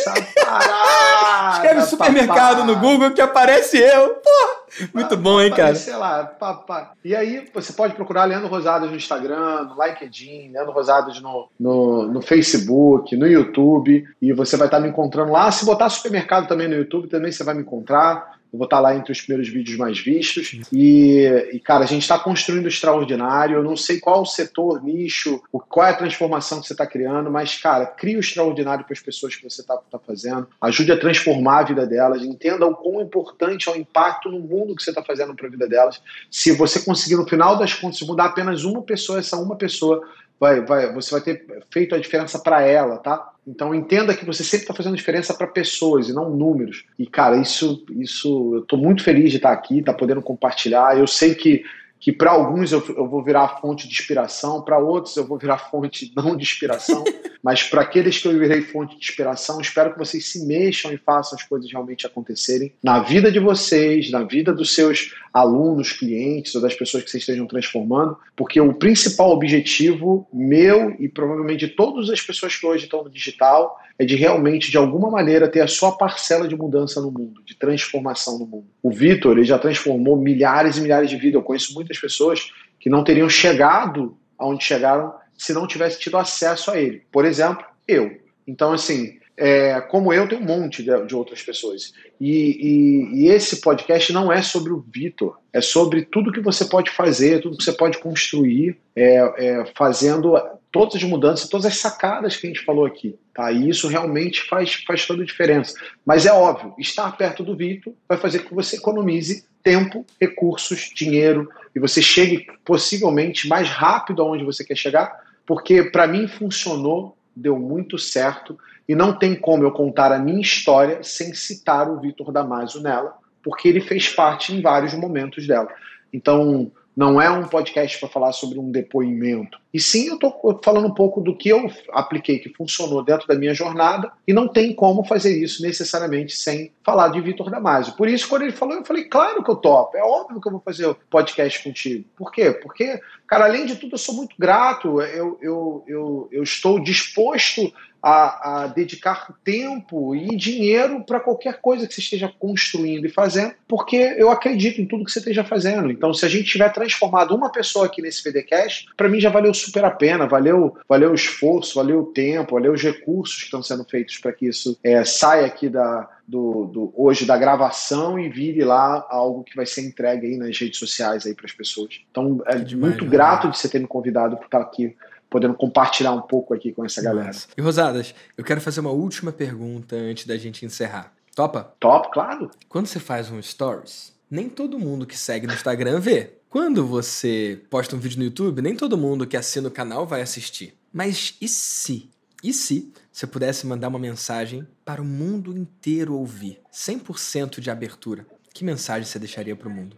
Escreve supermercado no Google que aparece eu. Pô, muito bom, hein, cara? Sei lá, papá. E aí você pode procurar Leandro Rosadas no Instagram, no LinkedIn, Leandro Rosadas no, no, no Facebook, no YouTube, e você vai estar me encontrando lá. Se botar supermercado também no YouTube, também você vai me encontrar. Eu vou estar lá entre os primeiros vídeos mais vistos. E, e cara, a gente está construindo o extraordinário. Eu não sei qual o setor, nicho, qual é a transformação que você está criando, mas, cara, crie o extraordinário para as pessoas que você está tá fazendo. Ajude a transformar a vida delas. Entenda o quão importante é o impacto no mundo que você está fazendo para a vida delas. Se você conseguir, no final das contas, mudar apenas uma pessoa, essa uma pessoa vai, vai, você vai ter feito a diferença para ela, tá? Então entenda que você sempre está fazendo diferença para pessoas e não números. E cara, isso, isso, eu estou muito feliz de estar aqui, estar tá podendo compartilhar. Eu sei que que para alguns eu, eu, vou virar fonte de inspiração, para outros eu vou virar fonte não de inspiração, mas para aqueles que eu virei fonte de inspiração, espero que vocês se mexam e façam as coisas realmente acontecerem na vida de vocês, na vida dos seus alunos, clientes ou das pessoas que vocês estejam transformando, porque o principal objetivo meu e provavelmente de todas as pessoas que hoje estão no digital é de realmente, de alguma maneira, ter a sua parcela de mudança no mundo, de transformação no mundo. O Vitor ele já transformou milhares e milhares de vidas. Eu conheço muitas pessoas que não teriam chegado aonde chegaram se não tivesse tido acesso a ele. Por exemplo, eu. Então, assim, é, como eu, tem um monte de, de outras pessoas. E, e, e, esse podcast não é sobre o Vitor, é sobre tudo que você pode fazer, tudo que você pode construir, é, é, fazendo todas as mudanças, todas as sacadas que a gente falou aqui. Tá? E isso realmente faz, faz toda a diferença. Mas é óbvio, estar perto do Vitor vai fazer com que você economize tempo, recursos, dinheiro, e você chegue possivelmente mais rápido aonde você quer chegar, porque para mim funcionou, deu muito certo e não tem como eu contar a minha história sem citar o Vitor Damasio nela, porque ele fez parte em vários momentos dela. Então, não é um podcast para falar sobre um depoimento. E sim, eu estou falando um pouco do que eu apliquei, que funcionou dentro da minha jornada, e não tem como fazer isso necessariamente sem falar de Vitor Damasio. Por isso, quando ele falou, eu falei, claro que eu topo, é óbvio que eu vou fazer podcast contigo. Por quê? Porque, cara, além de tudo, eu sou muito grato, eu, eu, eu, eu estou disposto a, a dedicar tempo e dinheiro para qualquer coisa que você esteja construindo e fazendo, porque eu acredito em tudo que você esteja fazendo. Então, se a gente tiver transformado uma pessoa aqui nesse VDcast, para mim já valeu super a pena, valeu, valeu o esforço, valeu o tempo, valeu os recursos que estão sendo feitos para que isso é, saia aqui da, do, do, hoje da gravação e vire lá algo que vai ser entregue aí nas redes sociais aí para as pessoas. Então, é demais, muito grato de você ter me convidado por estar aqui podendo compartilhar um pouco aqui com essa galera. E Rosadas, eu quero fazer uma última pergunta antes da gente encerrar. Topa? Top, claro. Quando você faz um stories, nem todo mundo que segue no Instagram vê. Quando você posta um vídeo no YouTube, nem todo mundo que assina o canal vai assistir. Mas e se? E se você pudesse mandar uma mensagem para o mundo inteiro ouvir? 100% de abertura. Que mensagem você deixaria para o mundo?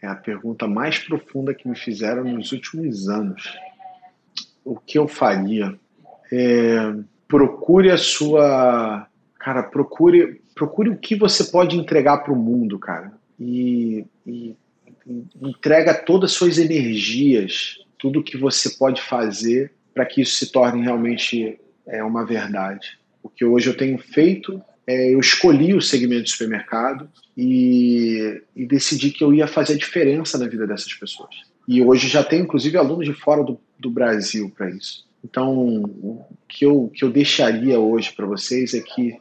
É a pergunta mais profunda que me fizeram nos últimos anos o que eu faria? É, procure a sua. Cara, procure, procure o que você pode entregar para o mundo, cara. E, e, entrega todas as suas energias, tudo que você pode fazer para que isso se torne realmente é, uma verdade. O que hoje eu tenho feito é, eu escolhi o segmento de supermercado e, e, decidi que eu ia fazer a diferença na vida dessas pessoas. E hoje já tem, inclusive, alunos de fora do, do Brasil para isso. Então, o que eu, que eu deixaria hoje para vocês é que,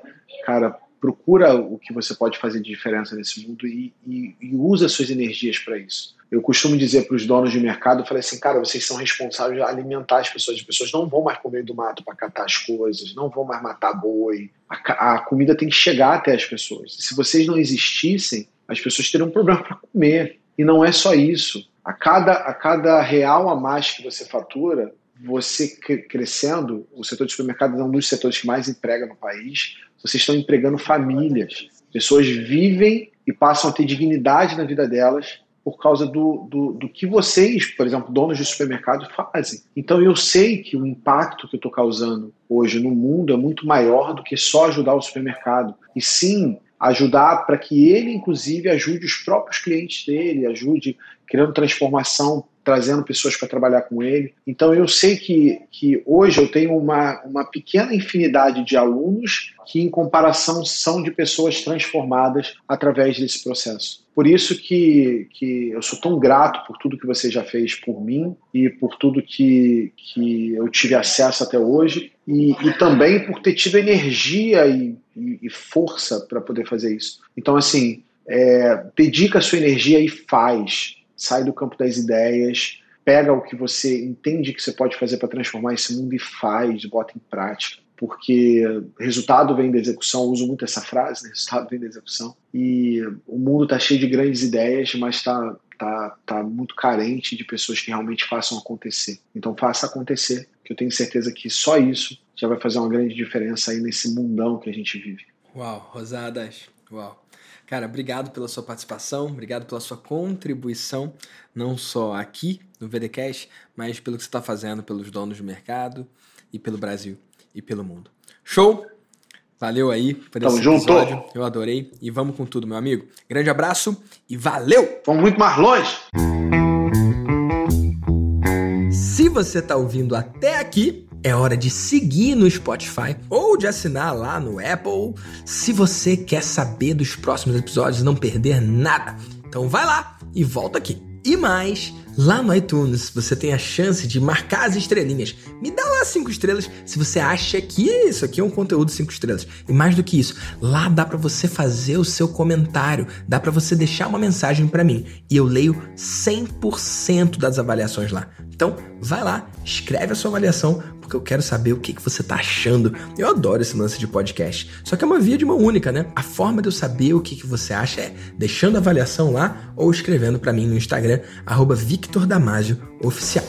cara, procura o que você pode fazer de diferença nesse mundo e, e, e usa suas energias para isso. Eu costumo dizer para os donos de mercado, eu falei assim, cara, vocês são responsáveis de alimentar as pessoas. As pessoas não vão mais comer do mato para catar as coisas, não vão mais matar boi. A, a comida tem que chegar até as pessoas. Se vocês não existissem, as pessoas teriam um problema para comer. E não é só isso. A cada, a cada real a mais que você fatura, você crescendo, o setor de supermercado é um dos setores que mais emprega no país, vocês estão empregando famílias. Pessoas vivem e passam a ter dignidade na vida delas por causa do, do, do, que vocês, por exemplo, donos de supermercado, fazem. Então eu sei que o impacto que eu estou causando hoje no mundo é muito maior do que só ajudar o supermercado. E sim ajudar para que ele, inclusive, ajude os próprios clientes dele, ajude criando transformação, trazendo pessoas para trabalhar com ele. Então eu sei que, que hoje eu tenho uma, uma pequena infinidade de alunos que, em comparação, são de pessoas transformadas através desse processo. Por isso que, que eu sou tão grato por tudo que você já fez por mim e por tudo que, que eu tive acesso até hoje e, e também por ter tido energia e, e, e força para poder fazer isso. Então, assim, é, dedica a sua energia e faz sai do campo das ideias, pega o que você entende que você pode fazer para transformar esse mundo e faz, bota em prática. Porque resultado vem da execução, eu uso muito essa frase, né? resultado vem da execução. E o mundo está cheio de grandes ideias, mas está tá, tá muito carente de pessoas que realmente façam acontecer. Então faça acontecer, que eu tenho certeza que só isso já vai fazer uma grande diferença aí nesse mundão que a gente vive. Uau, Rosadas, uau. Cara, obrigado pela sua participação, obrigado pela sua contribuição, não só aqui no VDCast, mas pelo que você está fazendo pelos donos do mercado e pelo Brasil e pelo mundo. Show! Valeu aí por esse Tamo episódio. Junto. Eu adorei. E vamos com tudo, meu amigo. Grande abraço e valeu! Vamos muito mais longe! Se você está ouvindo até aqui, é hora de seguir no Spotify ou de assinar lá no Apple se você quer saber dos próximos episódios e não perder nada. Então vai lá e volta aqui. E mais, lá no iTunes você tem a chance de marcar as estrelinhas. Me dá lá cinco estrelas se você acha que isso aqui é um conteúdo cinco estrelas. E mais do que isso, lá dá para você fazer o seu comentário, dá para você deixar uma mensagem para mim e eu leio 100% das avaliações lá. Então, vai lá, escreve a sua avaliação, porque eu quero saber o que, você tá achando. Eu adoro esse lance de podcast. Só que é uma via de mão única, né? A forma de eu saber o que, que você acha é deixando a avaliação lá ou escrevendo para mim no Instagram, arroba Victor Damasio Oficial.